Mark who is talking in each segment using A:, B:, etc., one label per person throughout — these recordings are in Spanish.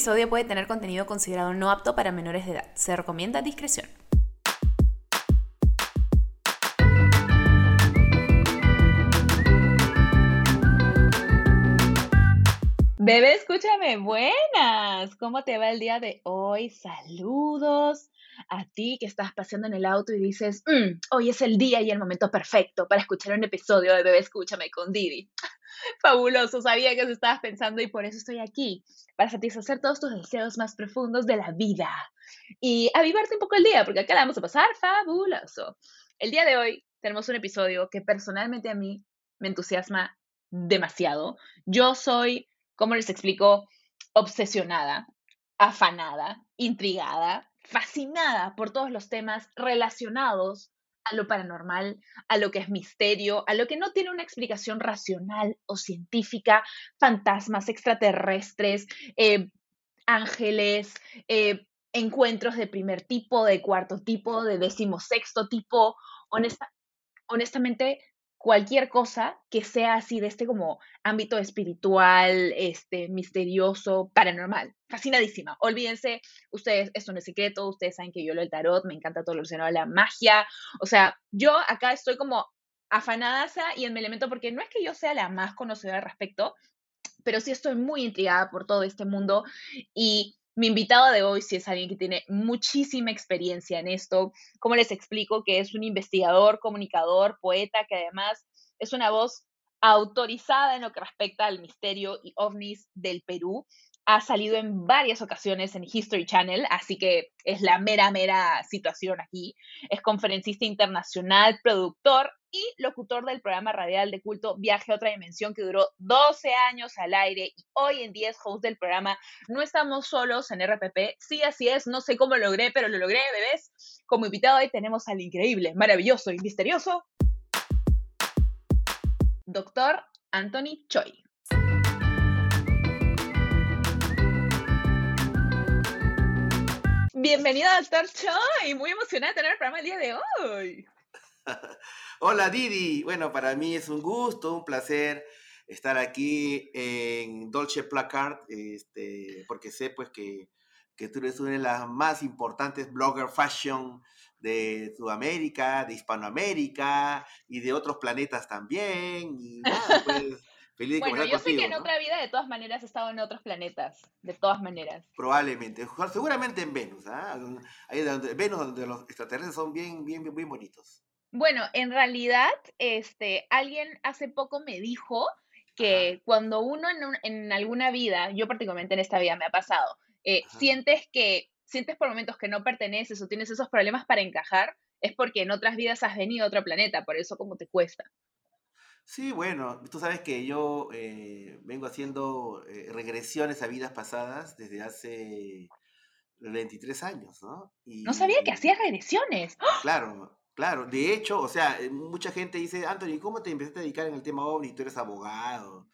A: episodio puede tener contenido considerado no apto para menores de edad. Se recomienda discreción.
B: Bebé, escúchame, buenas. ¿Cómo te va el día de hoy? Saludos a ti que estás paseando en el auto y dices, "Mm, hoy es el día y el momento perfecto para escuchar un episodio de Bebé, escúchame con Didi. Fabuloso, sabía que eso estabas pensando y por eso estoy aquí, para satisfacer todos tus deseos más profundos de la vida y avivarte un poco el día, porque acá la vamos a pasar fabuloso. El día de hoy tenemos un episodio que personalmente a mí me entusiasma demasiado. Yo soy ¿cómo les explico? Obsesionada, afanada, intrigada, fascinada por todos los temas relacionados a lo paranormal, a lo que es misterio, a lo que no tiene una explicación racional o científica, fantasmas extraterrestres, eh, ángeles, eh, encuentros de primer tipo, de cuarto tipo, de decimosexto tipo. Honesta, honestamente, cualquier cosa que sea así de este como ámbito espiritual, este, misterioso, paranormal. Fascinadísima. Olvídense, ustedes, esto no es secreto, ustedes saben que yo lo del tarot, me encanta todo lo relacionado a la magia. O sea, yo acá estoy como afanada y en mi elemento porque no es que yo sea la más conocedora al respecto, pero sí estoy muy intrigada por todo este mundo y mi invitado de hoy sí es alguien que tiene muchísima experiencia en esto. ¿Cómo les explico? Que es un investigador, comunicador, poeta, que además es una voz autorizada en lo que respecta al misterio y ovnis del Perú. Ha salido en varias ocasiones en History Channel, así que es la mera, mera situación aquí. Es conferencista internacional, productor y locutor del programa radial de culto Viaje a otra dimensión que duró 12 años al aire y hoy en día es host del programa. No estamos solos en RPP, sí así es, no sé cómo lo logré, pero lo logré, bebés. Como invitado hoy tenemos al increíble, maravilloso y misterioso doctor Anthony Choi. Bienvenido, doctor Choi. Muy emocionada de tener el programa el día de hoy.
C: Hola Didi, bueno, para mí es un gusto, un placer estar aquí en Dolce Placard, este, porque sé pues que, que tú eres una de las más importantes blogger fashion de Sudamérica, de Hispanoamérica y de otros planetas también. Y nada, pues,
B: feliz de bueno, yo sé que en otra vida de todas maneras he estado en otros planetas, de todas maneras.
C: Probablemente, seguramente en Venus, ¿ah? Ahí donde, Venus donde los extraterrestres son bien, bien, bien, bien bonitos.
B: Bueno, en realidad, este, alguien hace poco me dijo que cuando uno en, alguna vida, yo particularmente en esta vida me ha pasado, eh, sientes que, sientes por momentos que no perteneces o tienes esos problemas para encajar, es porque en otras vidas has venido a otro planeta, por eso como te cuesta.
C: Sí, bueno, tú sabes que yo eh, vengo haciendo eh, regresiones a vidas pasadas desde hace 23 años, ¿no?
B: no sabía que hacías regresiones.
C: Claro, Claro, de hecho, o sea, eh, mucha gente dice, Anthony, ¿cómo te empezaste a dedicar en el tema OVNI? Tú eres abogado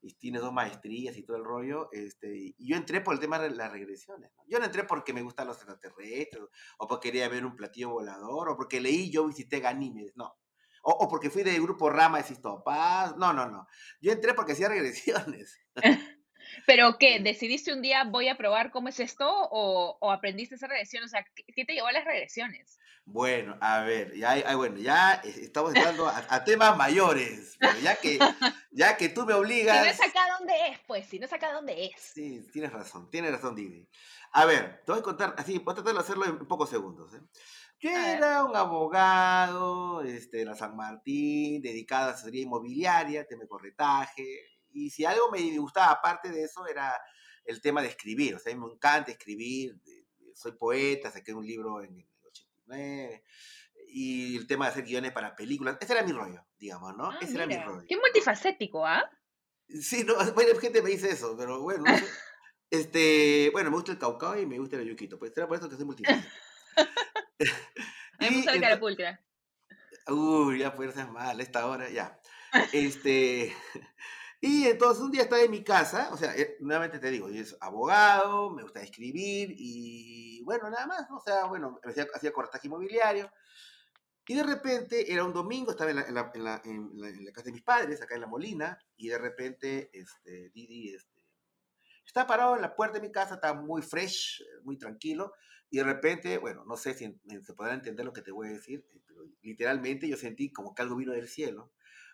C: y tienes dos maestrías y todo el rollo. Este, y yo entré por el tema de las regresiones. Yo no entré porque me gustan los extraterrestres, o porque quería ver un platillo volador, o porque leí, yo visité Ganímedes, no. O, o porque fui del grupo Rama de Sistopaz, no, no, no. Yo entré porque hacía regresiones.
B: ¿Pero qué? ¿Decidiste un día voy a probar cómo es esto o, o aprendiste esa regresión? O sea, ¿qué te llevó a las regresiones?
C: Bueno, a ver, ya, bueno, ya estamos entrando a, temas mayores, ya que, ya que tú me obligas...
B: Si no es acá dónde es, pues, si no es acá dónde es.
C: Sí, tienes razón, tienes razón, Didi. A ver, te voy a contar, así, voy a tratar de hacerlo en pocos segundos. ¿eh? Yo era un abogado este, de la San Martín, dedicado a asesoría inmobiliaria, tema de corretaje, y si algo me gustaba aparte de eso era el tema de escribir, o sea, a mí me encanta escribir, soy poeta, saqué un libro en el 89, y el tema de hacer guiones para películas, ese era mi rollo, digamos, ¿no?
B: Ah,
C: ese
B: era mi rollo. Qué multifacético, ¿ah?
C: Sí, no, buena gente me dice eso, pero bueno, este, bueno, me gusta el caucao y me gusta el yuquito, pues será por eso que soy multifacético.
B: me gusta el carapulcra.
C: Uy, ya ser mal, esta hora, ya. Este, y entonces un día estaba en mi casa, o sea, eh, nuevamente te digo, yo soy abogado, me gusta escribir y bueno, nada más, o sea, bueno, hacía, hacía cortaje inmobiliario. Y de repente, era un domingo, estaba en la, en, la, en, la, en la, casa de mis padres, acá en La Molina, y de repente, este, Didi, este, Estaba parado en la puerta de mi casa, estaba muy fresh, muy tranquilo, y de repente, bueno, no sé si se podrá entender lo que te voy a decir, eh, pero literalmente yo sentí como que algo vino del cielo,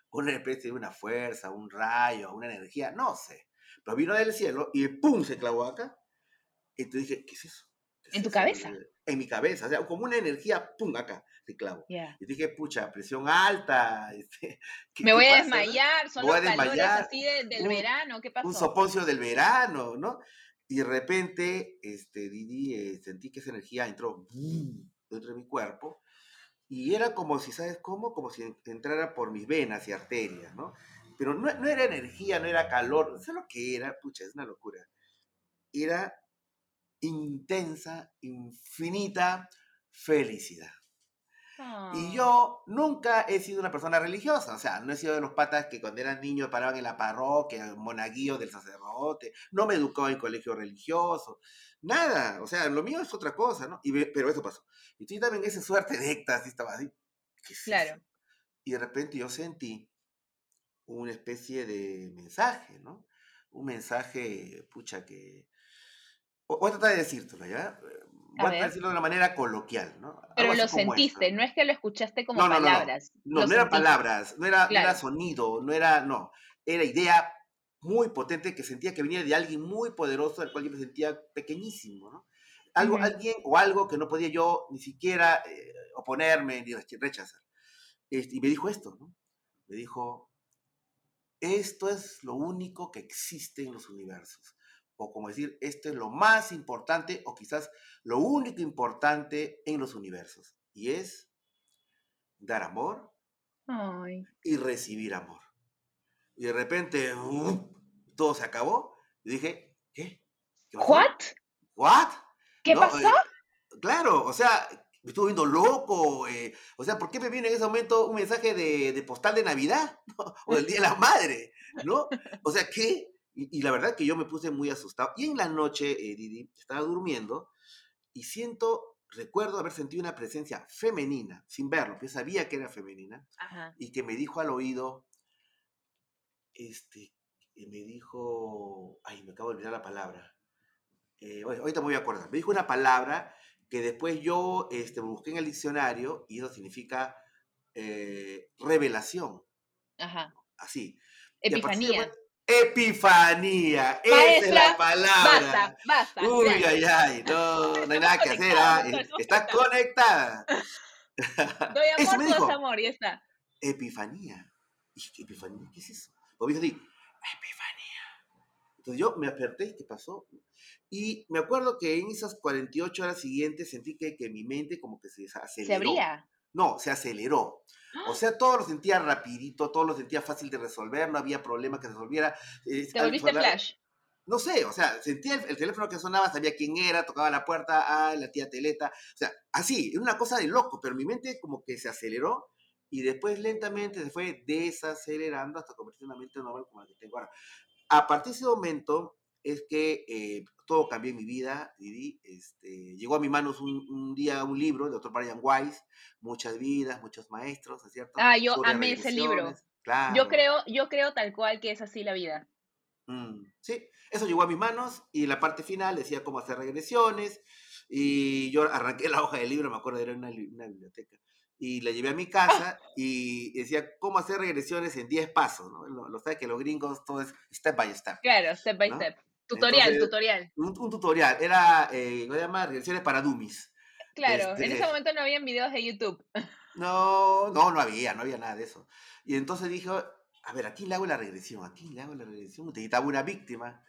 C: una especie de una fuerza, un rayo, una energía, no sé, pero vino del cielo y ¡pum! se clavó acá. Y tú dije, ¿qué es eso?
B: ¿En tu cabeza?
C: En mi cabeza, o sea, como una energía, ¡pum! acá, se clavó. Y dije, pucha, presión alta. Este,
B: Me voy a desmayar, son los calores así del verano, ¿qué pasó?
C: Un soponcio del verano, ¿no? Y de repente, este, Didi, eh, sentí que esa energía entró dentro de mi cuerpo y era como si, ¿sabes cómo? Como si entrara por mis venas y arterias, ¿no? Pero no, no era energía, no era calor, no sé lo que era, pucha, es una locura. Era intensa, infinita felicidad. Y ah. yo nunca he sido una persona religiosa, o sea, no he sido de los patas que cuando eran niños paraban en la parroquia, monaguillo del sacerdote, no me educó en colegio religioso, nada, o sea, lo mío es otra cosa, ¿no? Y, pero eso pasó. Y tú también esa suerte de éxtasis, estaba así.
B: claro.
C: Y de repente yo sentí una especie de mensaje, ¿no? Un mensaje, pucha, que... Voy a tratar de decírtelo, ¿ya? Voy a, decirlo de una manera coloquial, ¿no?
B: Pero lo sentiste, ¿no? es que lo escuchaste como palabras.
C: No, no, no, eran palabras, no era, no era sonido, no era, no, era idea muy potente que sentía que venía de alguien muy poderoso, al cual yo me sentía pequeñísimo, ¿no? Algo, alguien o algo que no podía yo ni siquiera eh, oponerme ni rechazar. Este, y me dijo esto, ¿no? Me dijo, esto es lo único que existe en los universos. O como decir, esto es lo más importante o quizás lo único importante en los universos. Y es dar amor y recibir amor. Y de repente, todo se acabó. Y dije, ¿qué?
B: ¿Qué ¿What?
C: ¿What?
B: ¿Qué pasó?
C: Eh, claro, o sea, me estuve viendo loco. Eh, o sea, ¿por qué me viene en ese momento un mensaje de, postal de Navidad? O del Día de la Madre, ¿no? O sea, ¿qué? Y, la verdad que yo me puse muy asustado. Y en la noche, eh, Didi, estaba durmiendo y siento, recuerdo haber sentido una presencia femenina, sin verlo, que sabía que era femenina, y que me dijo al oído, este, me dijo, ay, me acabo de olvidar la palabra. Eh, ahorita me voy a acordar. Me dijo una palabra que después yo este, busqué en el diccionario y eso significa eh, revelación.
B: Ajá.
C: Así.
B: Epifanía.
C: Epifanía, esa es la palabra.
B: Basta, basta.
C: Uy, ay, ay, no, no hay nada que hacer. ¿ah? Estás conectada.
B: Doy amor, tú das amor, y está.
C: Epifanía. ¿Epifanía? ¿Qué es eso? Porque dijo, Epifanía. Entonces yo me desperté, ¿qué pasó? Y me acuerdo que en esas 48 horas siguientes sentí que, que mi mente como que se aceleró.
B: ¿Se abría?
C: No, se aceleró. O sea, todo lo sentía rapidito, todo lo sentía fácil de resolver, no había problema que se resolviera.
B: Eh, ¿Te volviste flash?
C: No sé, o sea, sentía el, teléfono que sonaba, sabía quién era, tocaba la puerta, ah, la tía Teleta. O sea, así, era una cosa de loco, pero mi mente como que se aceleró y después lentamente se fue desacelerando hasta convertirse en una mente normal como la que tengo ahora. A partir de ese momento es que eh, todo cambió en mi vida, Didi. Este, llegó a mis manos un, día un libro de Dr. Brian Weiss, Muchas vidas, muchos maestros, ¿es cierto?
B: Ah, yo amé ese libro. Claro. Yo creo, yo creo tal cual que es así la vida.
C: Mm, sí, eso llegó a mis manos y la parte final decía cómo hacer regresiones y yo arranqué la hoja del libro, me acuerdo, era una, una biblioteca y la llevé a mi casa y decía cómo hacer regresiones en 10 pasos, ¿no? Lo, sabes que los gringos todo es step by step.
B: Claro, step by step. Tutorial, tutorial.
C: Un, tutorial, era, eh, ¿cómo se llama? Regresiones para dummies.
B: Claro, en ese este momento no habían videos de YouTube.
C: No, no, no había, no había nada de eso. Y entonces dijo, a ver, ¿a quién le hago la regresión? ¿A quién le hago la regresión? Necesitaba una víctima.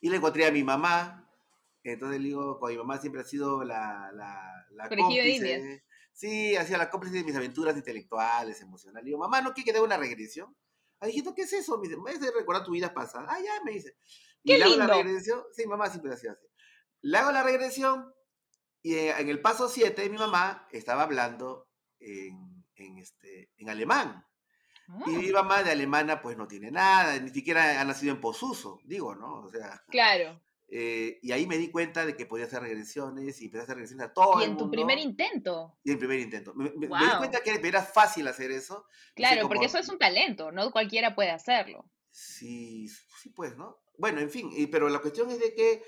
C: Y le encontré a mi mamá. Entonces le digo, con mi mamá siempre ha sido la, la, la cómplice. Sí, hacía la cómplice de mis aventuras intelectuales, emocionales. Le digo, mamá, ¿no quiere que dé una regresión? Ah, dije, ¿qué es eso? Me dice, me hace recordar tu vida pasada. Ah, ya, me dice.
B: Y le
C: hago la regresión. Sí, mamá siempre hacía así. Le hago la regresión y eh, en el paso 7 mi mamá estaba hablando en, en, este, en alemán. Y mi ah. mamá de alemana pues no tiene nada, ni siquiera ha nacido en Posuso, digo, ¿no? O sea.
B: Claro.
C: Eh, y ahí me di cuenta de que podía hacer regresiones y empecé a hacer regresiones a todo.
B: Y en tu primer intento.
C: Y en primer intento. Me, di cuenta que era fácil hacer eso.
B: Claro, porque eso es un talento, no cualquiera puede hacerlo.
C: Sí, sí, pues, ¿no? Bueno, en fin, pero la cuestión es de que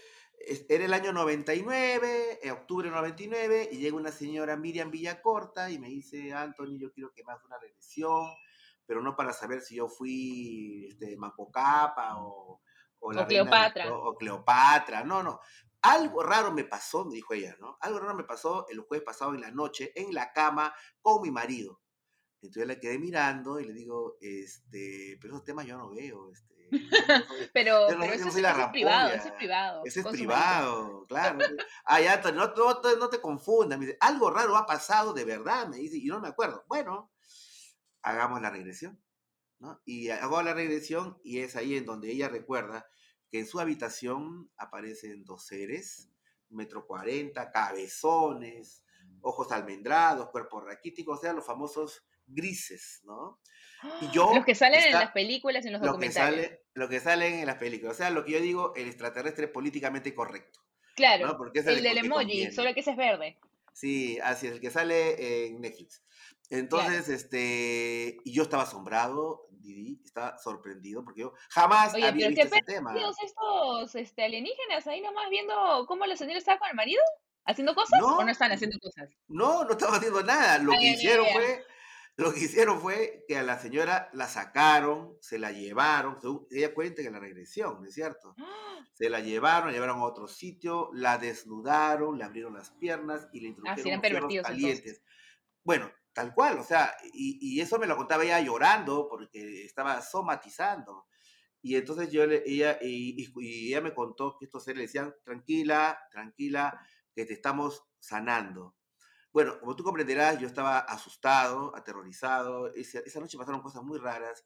C: era el año 99, en octubre 99, y llega una señora Miriam Villacorta y me dice, Anthony, yo quiero que me hagas una regresión, pero no para saber si yo fui este, Macocapa o,
B: o, la Cleopatra.
C: o, Cleopatra, no, no. Algo raro me pasó, me dijo ella, ¿no? Algo raro me pasó el jueves pasado en la noche, en la cama, con mi marido. Entonces la quedé mirando y le digo, este, pero esos temas yo no veo, este,
B: pero, pero eso, es privado, eso es privado.
C: Ese es privado, claro. Ay, Antonio, no, no, no, te confundas. Me dice, algo raro ha pasado de verdad, me dice, y no me acuerdo. Bueno, hagamos la regresión. ¿no? Y hago la regresión y es ahí en donde ella recuerda que en su habitación aparecen dos seres, metro cuarenta, cabezones, ojos almendrados, cuerpo raquítico, o sea, los famosos grises, ¿no?
B: Y yo los que salen en las películas, en los
C: lo
B: documentales.
C: Que sale, lo que salen en las películas. O sea, lo que yo digo, el extraterrestre es políticamente correcto.
B: Claro, Porque el, del emoji, solo que ese es verde.
C: Sí, así es, el que sale en Netflix. Entonces, este, y yo estaba asombrado, Didi, estaba sorprendido, porque yo jamás había visto ese tema.
B: estos este, alienígenas ahí nomás viendo cómo la señora estaba con el marido? ¿Haciendo cosas o no están haciendo cosas?
C: No, no estaba haciendo nada. Lo que hicieron fue lo que hicieron fue que a la señora la sacaron, se la llevaron, ella cuenta que la regresión, ¿no es cierto? ¡Ah! Se la llevaron, la llevaron a otro sitio, la desnudaron, le abrieron las piernas y le
B: ah, introdujeron ah, calientes.
C: Bueno, tal cual, o sea, y, eso me lo contaba ella llorando porque estaba somatizando. Y entonces yo ella, y, y ella me contó que estos seres le decían, tranquila, tranquila, que te estamos sanando. Bueno, como tú comprenderás, yo estaba asustado, aterrorizado. Esa, esa noche pasaron cosas muy raras.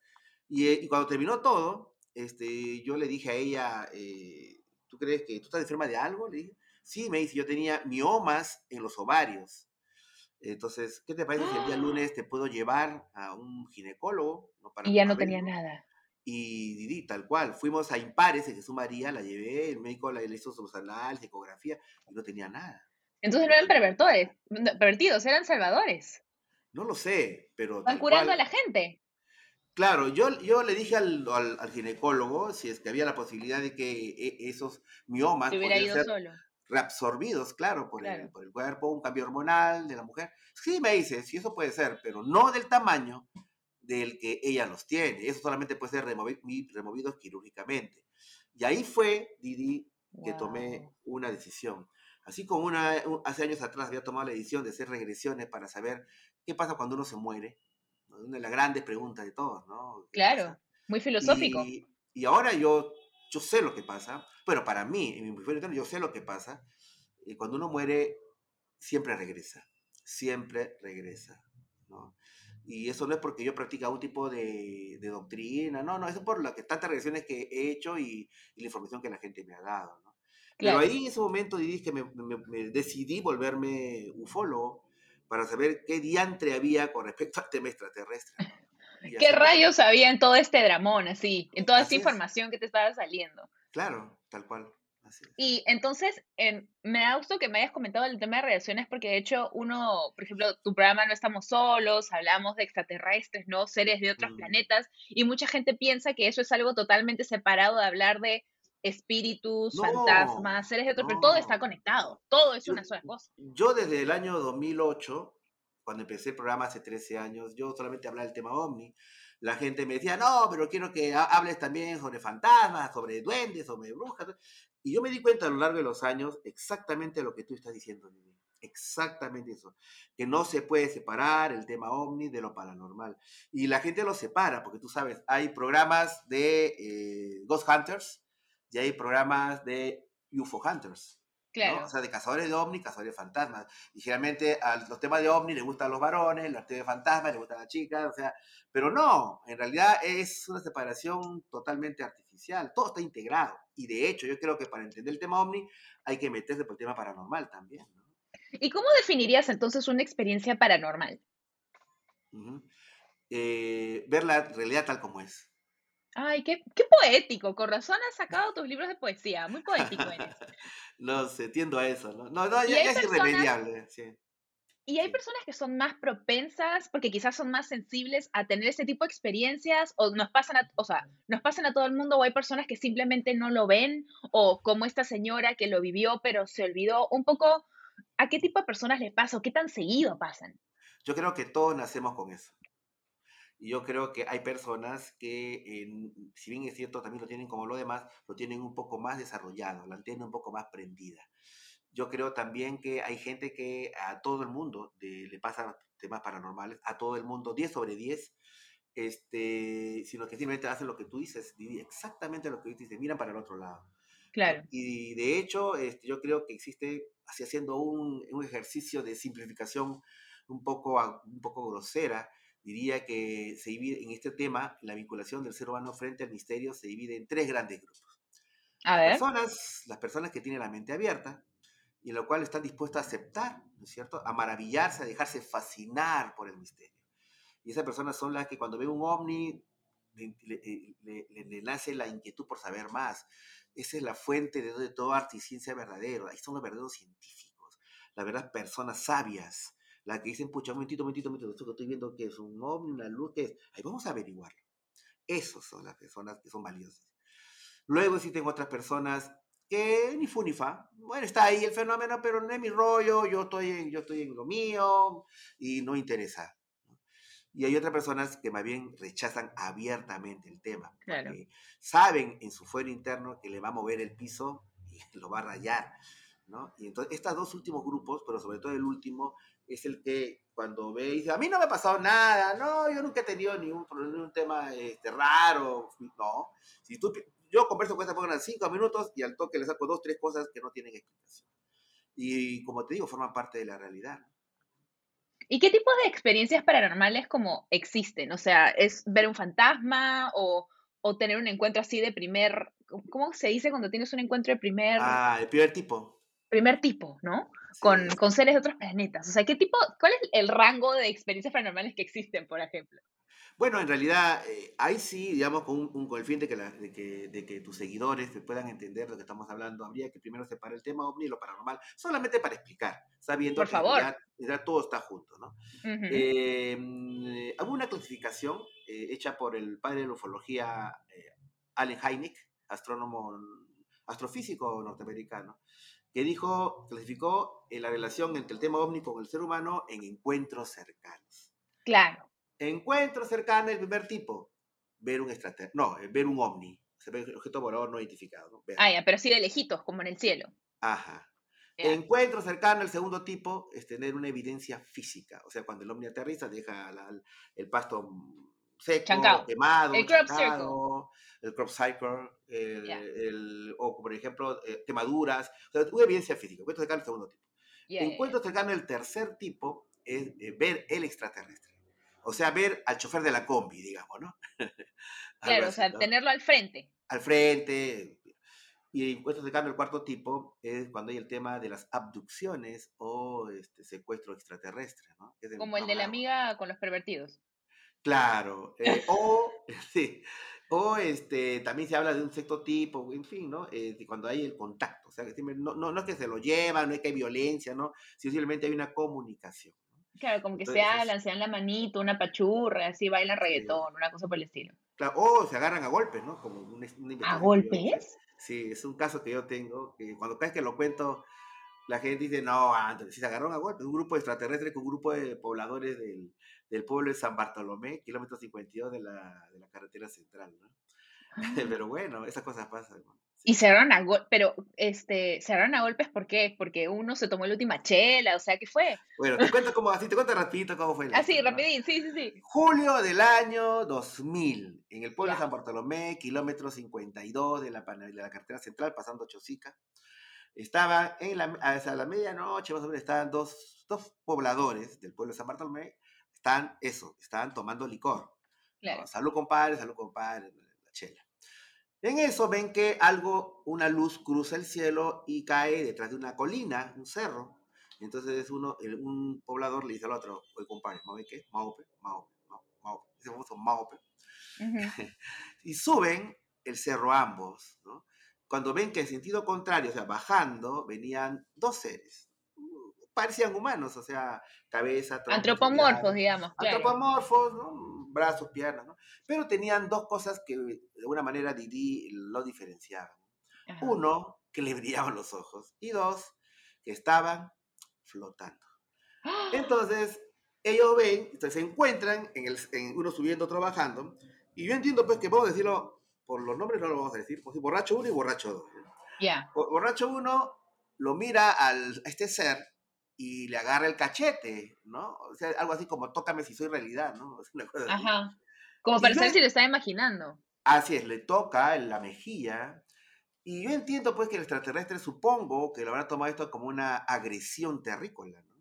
C: Y, eh, y, cuando terminó todo, este, yo le dije a ella, eh, ¿tú crees que tú estás enferma de algo? Le dije, sí, me dice, yo tenía miomas en los ovarios. Entonces, ¿qué te parece si el día ¡Ah! lunes te puedo llevar a un ginecólogo?
B: y ya no tenía nada.
C: Y Didi, tal cual, fuimos a Impares en Jesús María, la llevé, el médico le hizo sus análisis, ecografía, y no tenía nada.
B: Entonces no eran pervertores, pervertidos, eran salvadores.
C: No lo sé, pero...
B: Van curando a la gente.
C: Claro, yo, yo le dije al, ginecólogo si es que había la posibilidad de que e, esos miomas
B: ser
C: reabsorbidos, claro, por, El, por el cuerpo, un cambio hormonal de la mujer. Sí, me dice, sí, eso puede ser, pero no del tamaño del que ella los tiene. Eso solamente puede ser removido quirúrgicamente. Y ahí fue, Didi, que tomé una decisión. Así como una, hace años atrás había tomado la decisión de hacer regresiones para saber qué pasa cuando uno se muere. Una de las grandes preguntas de todos, ¿no?
B: Claro, muy filosófico.
C: Y, ahora yo, yo sé lo que pasa, pero para mí, en mi yo sé lo que pasa. Y cuando uno muere, siempre regresa, siempre regresa, ¿no? Y eso no es porque yo practique un tipo de, doctrina, no, no, eso es por las tantas regresiones que he hecho y, y la información que la gente me ha dado, ¿no? Pero ahí en ese momento que me, decidí volverme ufólogo para saber qué diantre había con respecto al tema extraterrestre.
B: ¿Qué rayos había en todo este dramón, así, en toda esta información que te estaba saliendo?
C: Claro, tal cual.
B: Y entonces, me da gusto que me hayas comentado el tema de radiaciones, porque de hecho, uno, por ejemplo, tu programa No Estamos Solos, hablamos de extraterrestres, ¿no? Seres de otros planetas, y mucha gente piensa que eso es algo totalmente separado de hablar de espíritus, fantasmas, seres de otro, pero todo está conectado, todo es una sola cosa.
C: Yo desde el año 2008, cuando empecé el programa hace 13 años, yo solamente hablaba del tema ovni. La gente me decía, no, pero quiero que hables también sobre fantasmas, sobre duendes, sobre brujas. Y yo me di cuenta a lo largo de los años exactamente lo que tú estás diciendo, Exactamente eso. Que no se puede separar el tema ovni de lo paranormal. Y la gente lo separa, porque tú sabes, hay programas de eh, Ghost Hunters, y hay programas de UFO Hunters. Claro. O sea, de cazadores de ovni, cazadores de fantasmas. Y generalmente a los temas de ovni les gustan los varones, los temas de fantasmas les gustan las chicas, o sea, pero no, en realidad es una separación totalmente artificial, todo está integrado. Y de hecho, yo creo que para entender el tema ovni hay que meterse por el tema paranormal también.
B: ¿Y cómo definirías entonces una experiencia paranormal?
C: Eh, ver la realidad tal como es.
B: Ay, qué, qué poético. Con razón has sacado tus libros de poesía. Muy poético eres.
C: no sé, tiendo a eso, ¿no? No, no ya, es irremediable. Sí.
B: Y hay personas que son más propensas, porque quizás son más sensibles a tener ese tipo de experiencias, o nos pasan a, o sea, nos pasan a todo el mundo, o hay personas que simplemente no lo ven, o como esta señora que lo vivió pero se olvidó. Un poco, ¿a qué tipo de personas le pasa o qué tan seguido pasan?
C: Yo creo que todos nacemos con eso. Y yo creo que hay personas que, si bien es cierto, también lo tienen como lo demás, lo tienen un poco más desarrollado, la tienen un poco más prendida. Yo creo también que hay gente que a todo el mundo le pasa temas paranormales, a todo el mundo, 10 sobre 10, este, sino que simplemente hacen lo que tú dices, exactamente lo que tú dices, miran para el otro lado.
B: Claro.
C: Y de hecho, este, yo creo que existe, así haciendo un, un, ejercicio de simplificación un poco, un poco grosera, diría que se divide en este tema, la vinculación del ser humano frente al misterio se divide en tres grandes grupos.
B: A ver.
C: Personas, las personas que tienen la mente abierta y en lo cual están dispuestas a aceptar, ¿no es cierto? A maravillarse, a dejarse fascinar por el misterio. Y esas personas son las que cuando ven un ovni le, le, nace la inquietud por saber más. Esa es la fuente de, todo arte y ciencia verdadero. Ahí son los verdaderos científicos, las verdaderas personas sabias, la que dicen, pucha, un momentito, un momentito, un momentito, estoy viendo que es un ovni, una luz, que es. Ahí vamos a averiguarlo. Esos son las personas que son valiosas. Luego existen otras personas que ni fu ni fa. Bueno, está ahí el fenómeno, pero no es mi rollo, yo estoy en, yo estoy en lo mío y no interesa. Y hay otras personas que más bien rechazan abiertamente el tema.
B: Claro.
C: saben en su fuero interno que le va a mover el piso y lo va a rayar. ¿no? Y entonces, estos dos últimos grupos, pero sobre todo el último, es el que cuando ve y dice, a mí no me ha pasado nada, no, yo nunca he tenido ningún, un tema este, raro, no. Si tú, yo converso con esta persona cinco minutos y al toque le saco dos, tres cosas que no tienen explicación. Y como te digo, forman parte de la realidad.
B: ¿Y qué tipos de experiencias paranormales como existen? O sea, ¿es ver un fantasma o, o tener un encuentro así de primer, ¿cómo se dice cuando tienes un encuentro de primer...
C: Ah, el primer tipo
B: primer tipo, ¿no? Con, con, seres de otros planetas. O sea, ¿qué tipo, cuál es el rango de experiencias paranormales que existen, por ejemplo?
C: Bueno, en realidad, eh, ahí sí, digamos, con, un, con el fin de que, de, que, de que, tus seguidores puedan entender lo que estamos hablando, habría que primero separar el tema ovni y lo paranormal, solamente para explicar, sabiendo
B: por favor.
C: ya, todo está junto, ¿no? Eh, mm, una clasificación eh, hecha por el padre de la ufología, Allen Hynek, astrónomo, astrofísico norteamericano, que dijo, clasificó eh, la relación entre el tema ovni con el ser humano en encuentros cercanos.
B: Claro.
C: Encuentros cercanos, el primer tipo, ver un extraterrestre, no, eh, ver un ovni, se ve el objeto volador no identificado. ¿no?
B: Ah, ya, pero sí de lejitos, como en el cielo.
C: Ajá. Encuentro cercano, el segundo tipo, es tener una evidencia física. O sea, cuando el ovni aterriza, deja el pasto seco, quemado,
B: el crop circle.
C: El crop cycle, el, o por ejemplo, eh, quemaduras, o sea, una evidencia física. Encuentro cercano el segundo tipo. encuentro cercano el tercer tipo es eh, ver el extraterrestre. O sea, ver al chofer de la combi, digamos, ¿no?
B: claro, o sea, tenerlo al frente.
C: Al frente. Y encuentro cercano el cuarto tipo es cuando hay el tema de las abducciones o este, secuestro extraterrestre, ¿no?
B: Como el de la amiga con los pervertidos.
C: Claro, eh, o, sí, o este, también se habla de un sexto tipo, en fin, ¿no? Eh, cuando hay el contacto, o sea, que no, no, no, es que se lo llevan, no es que hay violencia, ¿no? Simplemente hay una comunicación.
B: Claro, como que se hablan, se dan la manito, una pachurra, así bailan reggaetón, una cosa por el estilo.
C: Claro, o se agarran a golpes, ¿no? Como un,
B: ¿A golpes?
C: Sí, es un caso que yo tengo, que cuando cada vez que lo cuento, la gente dice, no, antes, si se agarraron a golpes, un grupo extraterrestre con un grupo de pobladores del, del pueblo de San Bartolomé, kilómetro 52 de la, de la carretera central, ¿no? Ah. Pero bueno, esas cosas pasan.
B: Y se agarraron a golpes, pero este, se agarraron a golpes, ¿por qué? Porque uno se tomó la última chela, o sea, ¿qué fue?
C: Bueno, te cuento cómo, así te cuento rapidito cómo fue.
B: Así, ah, rapidín, sí, sí, sí.
C: Julio del año 2000, en el pueblo de San Bartolomé, kilómetro 52 de la, de la carretera central, pasando Chosica. Estaba en la, a la medianoche, más o menos, estaban dos, dos pobladores del pueblo de San Bartolomé están, eso, están tomando licor.
B: Claro.
C: Salud, compadre, salud, compadre, la chela. En eso ven que algo, una luz cruza el cielo y cae detrás de una colina, un cerro. Entonces uno, un poblador le dice al otro, oye compadre, ¿maope qué? Maope, maope, maope, ese famoso maope. y suben el cerro ambos, ¿no? Cuando ven que en sentido contrario, o sea, bajando, venían dos seres, parecían humanos, o sea, cabeza,
B: Antropomorfos, digamos, claro.
C: Antropomorfos, ¿no? brazos, piernas, ¿no? Pero tenían dos cosas que de alguna manera Didi lo diferenciaban.
B: Ajá.
C: Uno, que le brillaban los ojos. Y dos, que estaban flotando.
B: ¡Ah!
C: Entonces, ellos ven, entonces se encuentran, en el, en uno subiendo, otro bajando. Y yo entiendo, pues, que vamos a decirlo, por los nombres no lo vamos a decir, pues, borracho 1 y borracho 2.
B: Ya.
C: Borracho 1 lo mira al, a este ser y le agarra el cachete, ¿no? O sea, algo así como tócame si soy realidad, ¿no? Es una cosa así.
B: Ajá. Como para saber si lo está imaginando.
C: Así es, le toca en la mejilla. Y yo entiendo pues que el extraterrestre supongo que lo habrá tomado esto como una agresión terrícola, ¿no?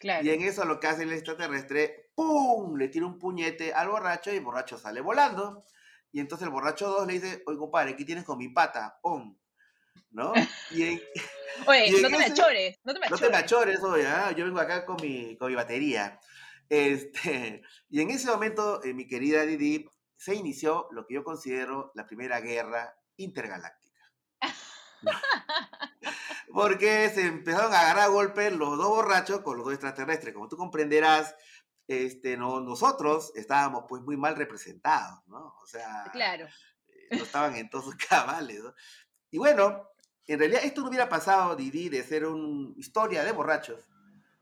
B: Claro.
C: Y en eso lo que hace el extraterrestre, ¡pum! Le tira un puñete al borracho y el borracho sale volando. Y entonces el borracho 2 le dice, oye compadre, ¿qué tienes con mi pata? ¡Pum! ¿No? Y en-
B: Oye,
C: y
B: no te me
C: ese-
B: achores, no te me
C: no
B: achores.
C: te me achores ¿ah? yo vengo acá con mi, con mi batería. Este, y en ese momento, eh, mi querida Didi, se inició lo que yo considero la primera guerra intergaláctica. Porque se empezaron a agarrar a golpes los dos borrachos con los dos extraterrestres. Como tú comprenderás, este, no, nosotros estábamos pues muy mal representados, ¿no? O sea,
B: Claro.
C: eh, no estaban en todos sus cabales, ¿no? Y bueno, en realidad esto no hubiera pasado, Didi, de ser una historia de borrachos,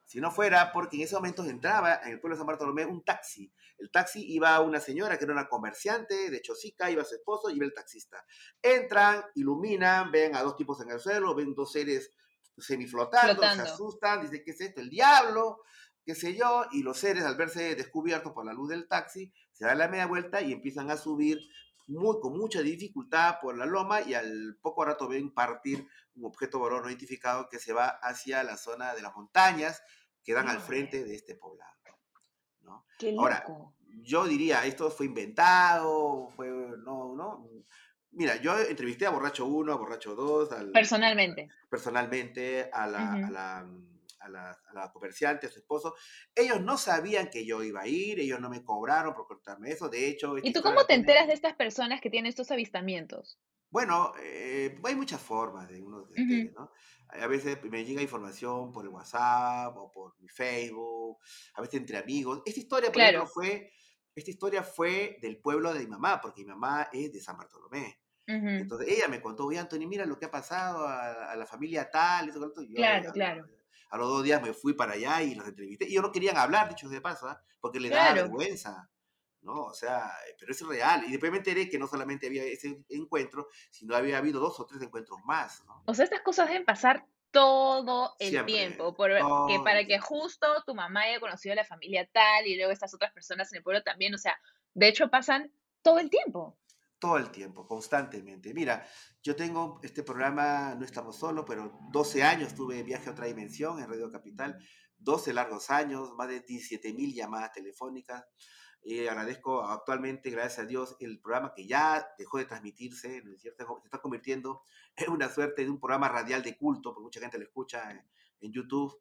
C: si no fuera porque en ese momento entraba en el pueblo de San Bartolomé un taxi. El taxi iba una señora que era una comerciante de Chosica, iba su esposo y iba el taxista. Entran, iluminan, ven a dos tipos en el suelo, ven dos seres semiflotando,
B: Flotando.
C: se asustan, dicen, ¿qué es esto? El diablo, qué sé yo, y los seres al verse descubiertos por la luz del taxi, se dan la media vuelta y empiezan a subir muy, con mucha dificultad por la loma y al poco rato ven partir un objeto volador no identificado que se va hacia la zona de las montañas que dan al frente de este poblado. ¿no?
B: Qué loco.
C: Ahora, Yo diría, esto fue inventado, fue, no, no. Mira, yo entrevisté a Borracho 1, a Borracho 2, al,
B: Personalmente.
C: personalmente a la, a,
B: Ujú.
C: la, a, la, a la comerciante, a su esposo. Ellos no sabían que yo iba a ir, ellos no me cobraron por contarme eso. De hecho,
B: ¿Y tú
C: historia
B: cómo te enteras de estas personas que tienen estos avistamientos?
C: Bueno, eh, hay muchas formas de uno de
B: Ujú.
C: ustedes, ¿no? A veces me llega información por el WhatsApp o por mi Facebook, a veces entre amigos. Esta historia, por
B: Claro.
C: ejemplo, fue, esta historia fue del pueblo de mi mamá, porque mi mamá es de San Bartolomé. Entonces ella me contó, oye Anthony, mira lo que ha pasado a, a la familia tal, eso, y yo,
B: Claro, claro.
C: A los dos días me fui para allá y los entrevisté. Y ellos no querían hablar, dicho de paso, ¿ah? porque les daba
B: Claro.
C: vergüenza. ¿no? O sea, pero es real. Y después me enteré que no solamente había ese encuentro, sino había habido dos o tres encuentros más, ¿no?
B: O sea, estas cosas deben pasar todo el
C: Siempre,
B: tiempo, por-
C: todo
B: que para que justo tu mamá haya conocido a la familia tal y luego estas otras personas en el pueblo también, o sea, de hecho pasan todo el tiempo.
C: Todo el tiempo, constantemente. Mira, yo tengo este programa, no estamos solos, pero 12 años tuve viaje a otra dimensión en Radio Capital, 12 largos años, más de 17 mil llamadas telefónicas. Y agradezco actualmente, gracias a Dios, el programa que ya dejó de transmitirse, ¿no es cierto? se está convirtiendo en una suerte de un programa radial de culto, porque mucha gente lo escucha en, en YouTube.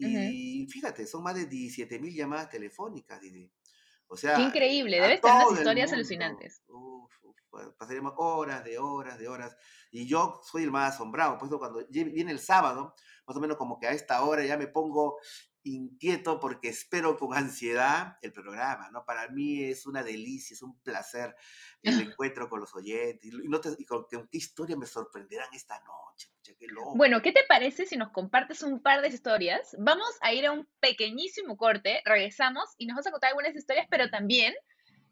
C: Y fíjate, son más de 17 mil llamadas telefónicas, Didi. O sea,
B: Qué increíble,
C: a
B: debes tener unas historias alucinantes.
C: Uf, uf, pa- pasaríamos horas de horas de horas. Y yo soy el más asombrado. Por eso cuando viene el sábado, más o menos como que a esta hora ya me pongo inquieto porque espero con ansiedad el programa, ¿no? Para mí es una delicia, es un placer el encuentro con los oyentes. Y, no te- y con, con qué historia me sorprenderán esta noche. pucha, qué loco.
B: Bueno, ¿qué te parece si nos compartes un par de historias? Vamos a ir a un pequeñísimo corte, regresamos y nos vas a contar algunas historias, pero también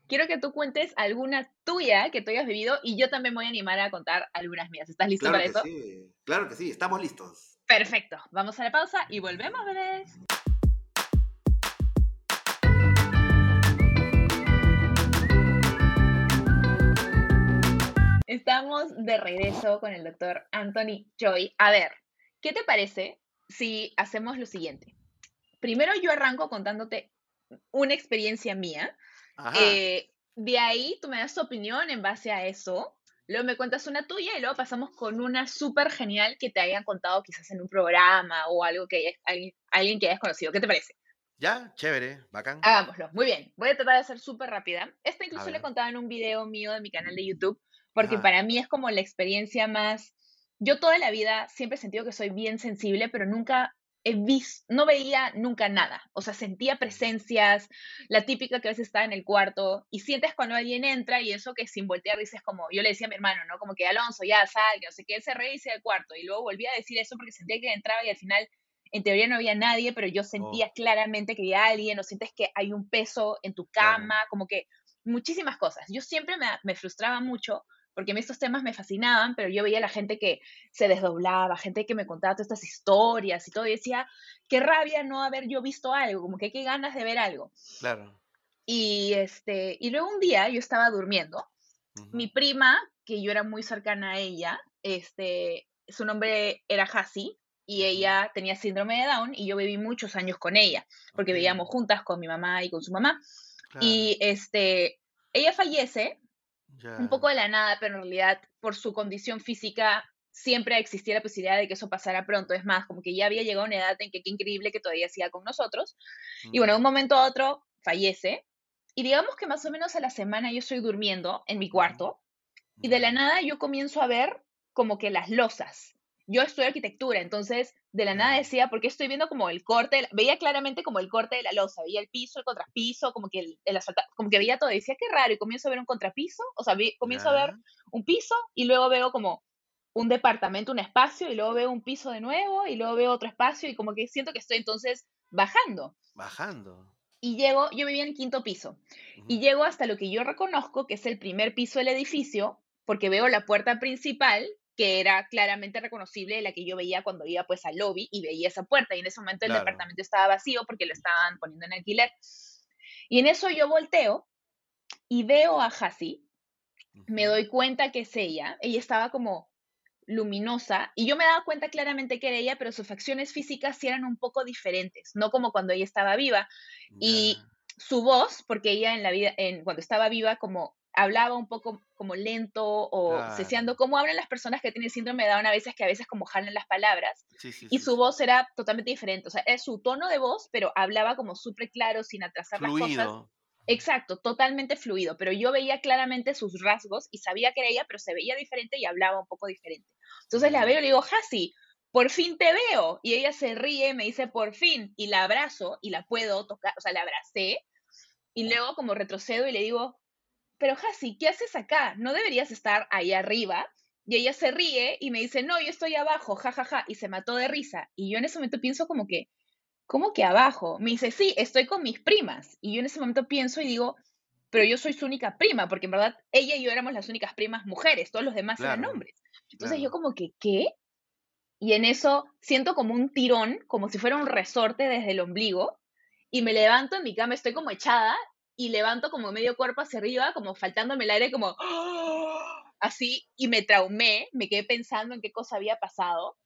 B: quiero que tú cuentes alguna tuya que tú hayas vivido y yo también me voy a animar a contar algunas mías. ¿Estás listo
C: claro
B: para
C: que
B: eso?
C: sí, claro que sí, estamos listos.
B: Perfecto. Vamos a la pausa y volvemos, bebés. Estamos de regreso con el doctor Anthony Joy. A ver, ¿qué te parece si hacemos lo siguiente? Primero yo arranco contándote una experiencia mía. Eh, de ahí tú me das tu opinión en base a eso. Luego me cuentas una tuya y luego pasamos con una súper genial que te hayan contado quizás en un programa o algo que hayas- alguien, alguien que hayas conocido. ¿Qué te parece?
C: ya, chévere, bacán.
B: Hagámoslo. Muy bien. Voy a tratar de ser súper rápida. Esta incluso le contaba en un video mío de mi canal de YouTube porque para mí es como la experiencia más... Yo toda la vida siempre he sentido que soy bien sensible, pero nunca he visto, no veía nunca nada. O sea, sentía presencias, la típica que a veces está en el cuarto y sientes cuando alguien entra y eso que sin voltear dices como, yo le decía a mi hermano, ¿no? Como que Alonso, ya sal, que no sé qué, él se reía del cuarto y luego volvía a decir eso porque sentía que entraba y al final en teoría no había nadie, pero yo sentía
C: Oh.
B: claramente que había alguien o sientes que hay un peso en tu cama, como que muchísimas cosas. Yo siempre me, me frustraba mucho porque a mí estos temas me fascinaban, pero yo veía a la gente que se desdoblaba, gente que me contaba todas estas historias y todo, y decía, qué rabia no haber yo visto algo, como que qué ganas de ver algo.
C: Claro.
B: Y, este, y luego un día yo estaba durmiendo, mi prima, que yo era muy cercana a ella, este, su nombre era Hasi, y ella tenía síndrome de Down, y yo viví muchos años con ella, porque vivíamos juntas con mi mamá y con su mamá.
C: claro,
B: Y este, ella fallece un poco de la nada, pero en realidad por su condición física siempre existía la posibilidad de que eso pasara pronto. Es más, como que ya había llegado a una edad en que qué increíble que todavía siga con nosotros. Y bueno, de un momento a otro fallece. Y digamos que más o menos a la semana yo estoy durmiendo en mi cuarto y de la nada yo comienzo a ver como que las losas. Yo estudio arquitectura, entonces de la nada decía, porque estoy viendo como el corte, la- veía claramente como el corte de la losa, veía el piso, el contrapiso, como que el, el asfalta- como que veía todo, y decía qué raro, y comienzo a ver un contrapiso, o sea, vi- comienzo a ver un piso y luego veo como un departamento, un espacio, y luego veo un piso de nuevo, y luego veo otro espacio, y como que siento que estoy entonces bajando.
C: Bajando.
B: Y llego, yo vivía en el quinto piso, y
C: Ujú.
B: llego hasta lo que yo reconozco que es el primer piso del edificio, porque veo la puerta principal, que era claramente reconocible la que yo veía cuando iba pues al lobby y veía esa puerta, y en ese momento el
C: Claro.
B: departamento estaba vacío porque lo estaban poniendo en alquiler. Y en eso yo volteo y veo a Hasi, me doy cuenta que es ella, ella estaba como luminosa y yo me daba cuenta claramente que era ella, pero sus facciones físicas sí eran un poco diferentes, no como cuando ella estaba viva y su voz, porque ella en la vida, en, cuando estaba viva, como hablaba un poco como lento o ceseando,
C: Claro.
B: como hablan las personas que tienen síndrome de Down a veces, que a veces como jalan las palabras,
C: Sí, sí,
B: y
C: sí,
B: su voz era totalmente diferente, o sea, es su tono de voz, pero hablaba como súper claro, sin atrasar las cosas. Exacto, totalmente fluido, pero yo veía claramente sus rasgos y sabía que era ella, pero se veía diferente y hablaba un poco diferente. Entonces la
C: Ya.
B: veo y le digo, Hasi, por fin te veo. Y ella se ríe, me dice, por fin, y la abrazo y la puedo tocar, o sea, la abracé y luego como retrocedo y le digo, pero Hasi, ¿qué haces acá? ¿No deberías estar ahí arriba? Y ella se ríe y me dice, no, yo estoy abajo, jajaja, ja, ja", y se mató de risa. Y yo en ese momento pienso como que, ¿cómo que abajo? Me dice, sí, estoy con mis primas. Y yo en ese momento pienso y digo, pero yo soy su única prima, porque en verdad ella y yo éramos las únicas primas mujeres, todos los demás eran hombres. Entonces yo
C: claro.
B: como que, ¿qué? Y en eso siento como un tirón, como si fuera un resorte desde el ombligo, y me levanto en mi cama, estoy como echada, y levanto como medio cuerpo hacia arriba, como faltándome el aire, como así, y me traumé, me quedé pensando en qué cosa había pasado,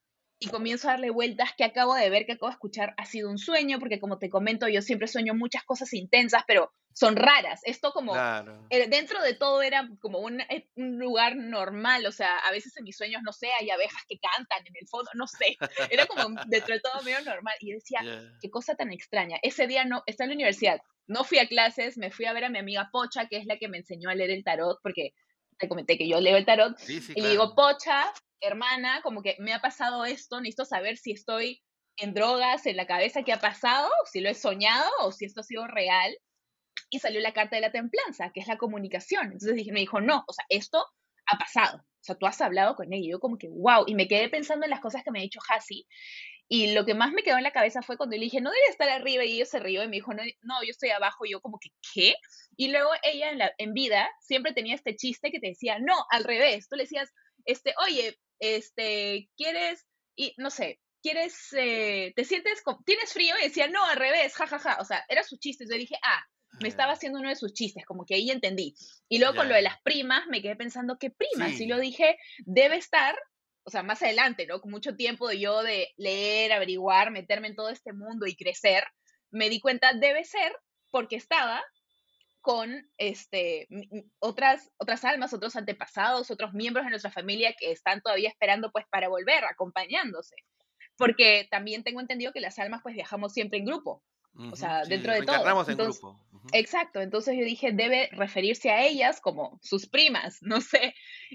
B: y comienzo a darle vueltas que acabo de ver, que acabo de escuchar, ha sido un sueño, porque como te comento, yo siempre sueño muchas cosas intensas, pero son raras. Esto como
C: Claro.
B: eh, dentro de todo era como un, eh, un lugar normal, o sea, a veces en mis sueños, no sé, hay abejas que cantan en el fondo, no sé, era como dentro de todo medio normal, y yo decía, qué cosa tan extraña. Ese día no, estaba en la universidad, no fui a clases, me fui a ver a mi amiga Pocha, que es la que me enseñó a leer el tarot, porque te comenté que yo leo el tarot,
C: Sí, sí,
B: y le digo,
C: claro.
B: Pocha, hermana, como que me ha pasado esto, necesito saber si estoy en drogas, en la cabeza, qué ha pasado, si lo he soñado o si esto ha sido real. Y salió la carta de la templanza, que es la comunicación. Entonces dije, me dijo, no, o sea, esto ha pasado. O sea, tú has hablado con ella. Y yo como que, wow. Y me quedé pensando en las cosas que me ha dicho Hasi. Y lo que más me quedó en la cabeza fue cuando le dije, no debería estar arriba. Y ella se rió y me dijo, no, no yo estoy abajo. Y yo como que, ¿qué? Y luego ella en, la, en vida siempre tenía este chiste que te decía, no, al revés. Tú le decías, este, oye, este, ¿quieres? Y no sé, ¿quieres, eh, te sientes, con, tienes frío? Y decía, no, al revés, jajaja. Ja, ja. O sea, era su chiste. Yo dije, ah, me estaba haciendo uno de sus chistes, como que ahí entendí. Y luego yeah. con lo de las primas, me quedé pensando, ¿qué primas? Sí. Y lo dije, debe estar, o sea, más adelante, ¿no? Con mucho tiempo de yo de leer, averiguar, meterme en todo este mundo y crecer, me di cuenta, debe ser porque estaba con este, otras, otras almas, otros antepasados, otros miembros de nuestra familia que están todavía esperando pues para volver, acompañándose. Porque también tengo entendido que las almas pues viajamos siempre en grupo. Uh -huh, o sea, sí, dentro de todo.
C: En
B: entonces,
C: grupo.
B: Uh -huh. Exacto, entonces yo dije, debe referirse a ellas como sus primas, no sé.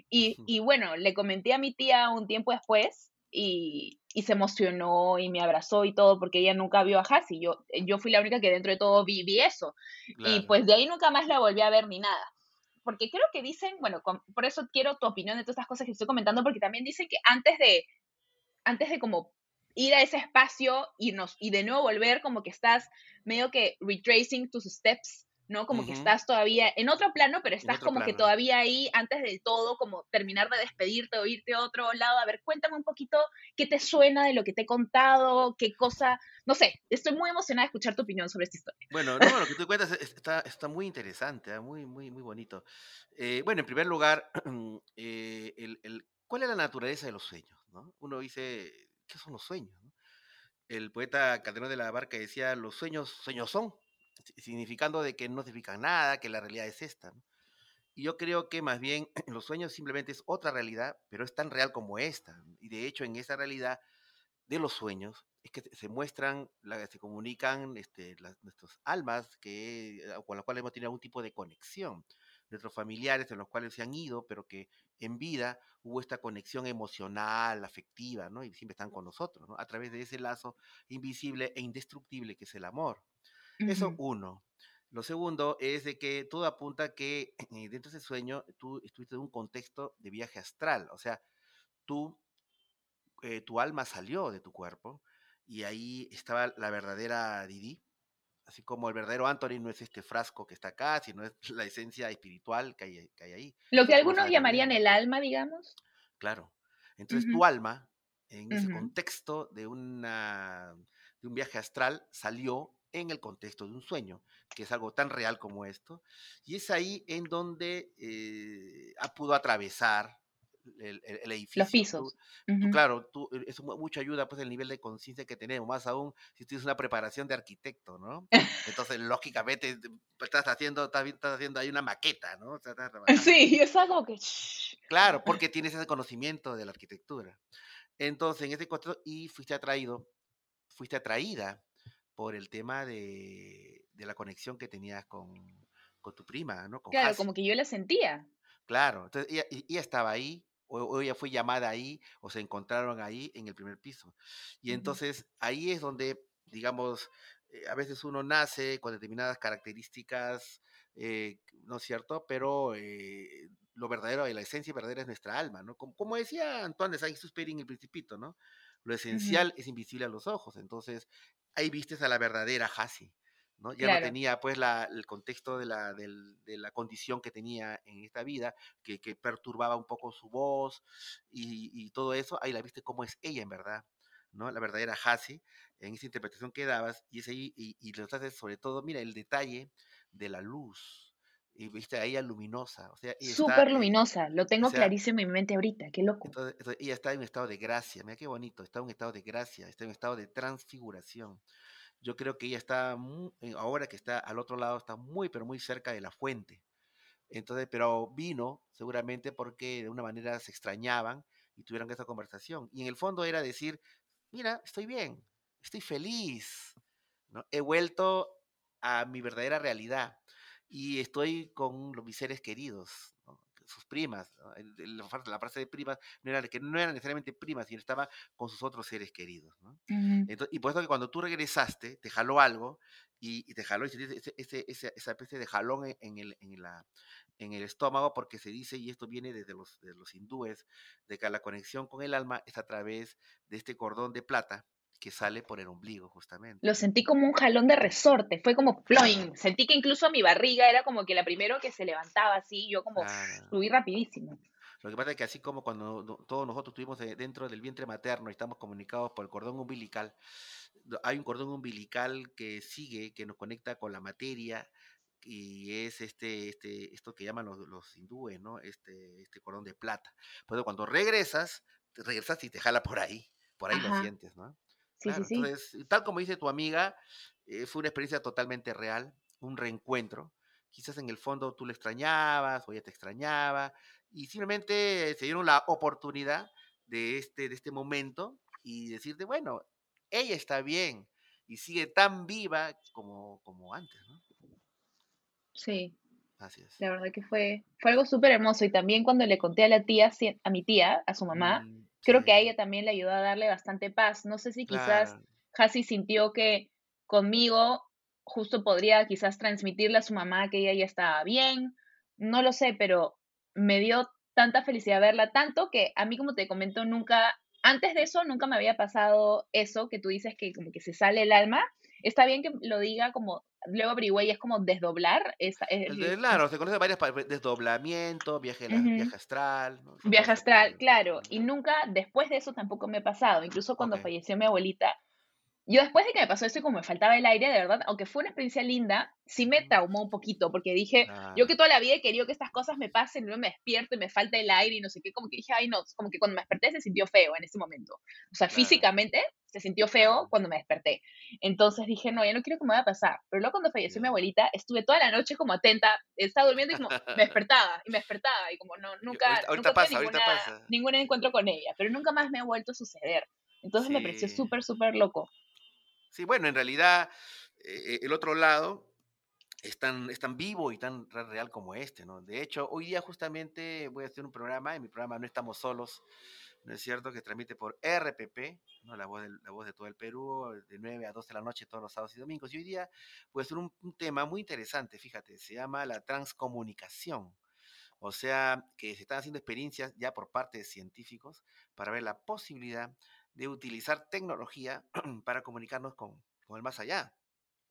B: Y, uh -huh. y bueno, le comenté a mi tía un tiempo después y, y se emocionó y me abrazó y todo porque ella nunca vio a Hasi. Yo, yo fui la única que dentro de todo vi, eso. Y pues de ahí nunca más la volví a ver ni nada. Porque creo que dicen, bueno, por eso quiero tu opinión de todas estas cosas que estoy comentando, porque también dicen que antes de, antes de como ir a ese espacio y, nos, y de nuevo volver, como que estás medio que retracing tus steps ¿no? Como que estás todavía en otro plano, pero estás como que todavía ahí antes de todo, como terminar de despedirte o irte a otro lado. A ver, cuéntame un poquito qué te suena de lo que te he contado, qué cosa, no sé, estoy muy emocionada de escuchar tu opinión sobre esta historia.
C: Bueno, no, lo que tú cuentas está, está muy interesante, ¿ah? muy, muy, muy bonito. Eh, bueno, en primer lugar, eh, el, ¿cuál es la naturaleza de los sueños? ¿no? Uno dice, ¿qué son los sueños? El poeta Calderón de la Barca decía, los sueños, sueños son significando de que no significa nada, que la realidad es esta. Y yo creo que más bien los sueños simplemente es otra realidad, pero es tan real como esta. Y de hecho en esa realidad de los sueños es que se muestran, se comunican este, nuestras almas que, eh, con las cuales hemos tenido algún tipo de conexión. Nuestros familiares en los cuales se han ido, pero que en vida hubo esta conexión emocional, afectiva, ¿no? Y siempre están con nosotros, ¿no? A través de ese lazo invisible e indestructible que es el amor. Eso uno. Lo segundo es de que todo apunta que eh, dentro de ese sueño tú estuviste en un contexto de viaje astral, o sea, tú, eh, tu alma salió de tu cuerpo y ahí estaba la verdadera Didi, así como el verdadero Anthony no es este frasco que está acá, sino es la esencia espiritual que hay, que hay ahí.
B: Lo que algunos llamarían el alma, digamos.
C: Claro. Entonces tu alma, en ese contexto de, una, de un viaje astral, salió en el contexto de un sueño, que es algo tan real como esto, y es ahí en donde eh, pudo atravesar el, edificio.
B: Los pisos.
C: Claro, tú, eh, es mucha ayuda pues el nivel de conciencia que tenemos, más aún si tienes una preparación de arquitecto, ¿no? Entonces, lógicamente, estás haciendo, estás, haciendo ahí una maqueta, ¿no?
B: sí, es algo que...
C: Claro, porque tienes ese conocimiento de la arquitectura. Entonces, en ese contexto, y fuiste atraído, fuiste atraída por el tema de, la conexión que tenías con, tu prima, ¿no?
B: claro, como que yo la sentía.
C: Claro, entonces ella, estaba ahí, o, ella fue llamada ahí, o se encontraron ahí en el primer piso. Y entonces ahí es donde, digamos, eh, a veces uno nace con determinadas características, eh, ¿no es cierto? Pero eh, lo verdadero, la esencia verdadera es nuestra alma, ¿no? Como, decía Antoine de Saint-Exupéry en El Principito, ¿no? Lo esencial es invisible a los ojos. Entonces, ahí vistes a la verdadera Hasi. ¿No? Ya no tenía pues el contexto de la, de la, condición que tenía en esta vida, que, perturbaba un poco su voz y, todo eso, ahí la viste cómo es ella en verdad, ¿no? La verdadera Hasi, en esa interpretación que dabas, y es ahí, y, y lo haces sobre todo, mira, el detalle de la luz, y viste a ella luminosa. O sea,
B: Súper luminosa, lo tengo clarísimo en mi mente ahorita, qué loco.
C: Entonces, ella está en un estado de gracia, mira qué bonito, está en un estado de gracia, está en un estado de transfiguración. Yo creo que ella está, ahora que está al otro lado, está muy, pero muy cerca de la fuente. Entonces, pero vino seguramente porque de una manera se extrañaban y tuvieron esa conversación. Y en el fondo era decir, mira, estoy bien, estoy feliz, he vuelto a mi verdadera realidad y estoy con mis seres queridos, sus primas. La, frase de primas no era que no eran necesariamente primas, sino estaba con sus otros seres queridos. y por eso que cuando tú regresaste, te jaló algo y, te jaló ese, ese, esa especie de jalón en, el, en, la, en el estómago, porque se dice, y esto viene desde los, de los hindúes, de que la conexión con el alma es a través de este cordón de plata que sale por el ombligo, justamente.
B: Lo sentí como un jalón de resorte, fue como ploing. Sentí que incluso mi barriga era como que la primero que se levantaba así, yo como subí rapidísimo.
C: Lo que pasa es que así como cuando todos nosotros estuvimos dentro del vientre materno y estamos comunicados por el cordón umbilical, hay un cordón umbilical que sigue, que nos conecta con la materia, y es este, este, esto que llaman los, los hindúes, ¿no? Este, este cordón de plata. Pero cuando regresas, regresas y te jala por ahí, por ahí lo sientes, ¿no? Entonces, tal como dice tu amiga, eh, fue una experiencia totalmente real, un reencuentro. Quizás en el fondo tú le extrañabas o ella te extrañaba y simplemente se dieron la oportunidad de este, de este momento y decirte, bueno, ella está bien y sigue tan viva como, como antes, ¿no?
B: Sí. Así es. La verdad que fue, fue algo súper hermoso y también cuando le conté a la tía, a mi tía, a su mamá, mm creo que a ella también le ayudó a darle bastante paz. No sé si quizás
C: claro.
B: Hasi sintió que conmigo justo podría quizás transmitirle a su mamá que ella ya estaba bien, no lo sé, pero me dio tanta felicidad verla, tanto que a mí, como te comento, nunca, antes de eso, nunca me había pasado eso que tú dices que como que se sale el alma. Está bien que lo diga como, luego averigüé y es como desdoblar, es,
C: de,
B: el-
C: claro, se conoce varias pa- desdoblamiento, viaje, la- viaje astral,
B: Viaje astral, claro, y nunca después de eso tampoco me ha pasado. Incluso cuando falleció mi abuelita, yo después de que me pasó eso y como me faltaba el aire, de verdad, aunque fue una experiencia linda, sí me traumó un poquito, porque dije, yo que toda la vida he querido que estas cosas me pasen, y luego me despierto y me falta el aire y no sé qué, como que dije, ay no, como que cuando me desperté se sintió feo en ese momento. O sea,
C: claro,
B: físicamente se sintió feo cuando me desperté. Entonces dije, no, ya no quiero que me vaya a pasar. Pero luego cuando falleció mi abuelita, estuve toda la noche como atenta, estaba durmiendo y como me despertaba y me despertaba y como no, nunca,
C: ahorita, ahorita
B: nunca tuve
C: pasa, ahorita
B: ninguna,
C: pasa.
B: ningún encuentro con ella, pero nunca más me ha vuelto a suceder. Entonces me pareció súper, súper loco.
C: Sí, bueno, en realidad eh, el otro lado es tan, es tan vivo y tan re- real como este, ¿no? De hecho, hoy día justamente voy a hacer un programa, en mi programa No Estamos Solos, ¿no es cierto? Que transmite por RPP, ¿no? La voz, del- la voz de todo el Perú, de 9 a 12 de la noche todos los sábados y domingos. Y hoy día voy a hacer un, un tema muy interesante, fíjate, se llama la transcomunicación. O sea, que se están haciendo experiencias ya por parte de científicos para ver la posibilidad de utilizar tecnología para comunicarnos con, con el más allá.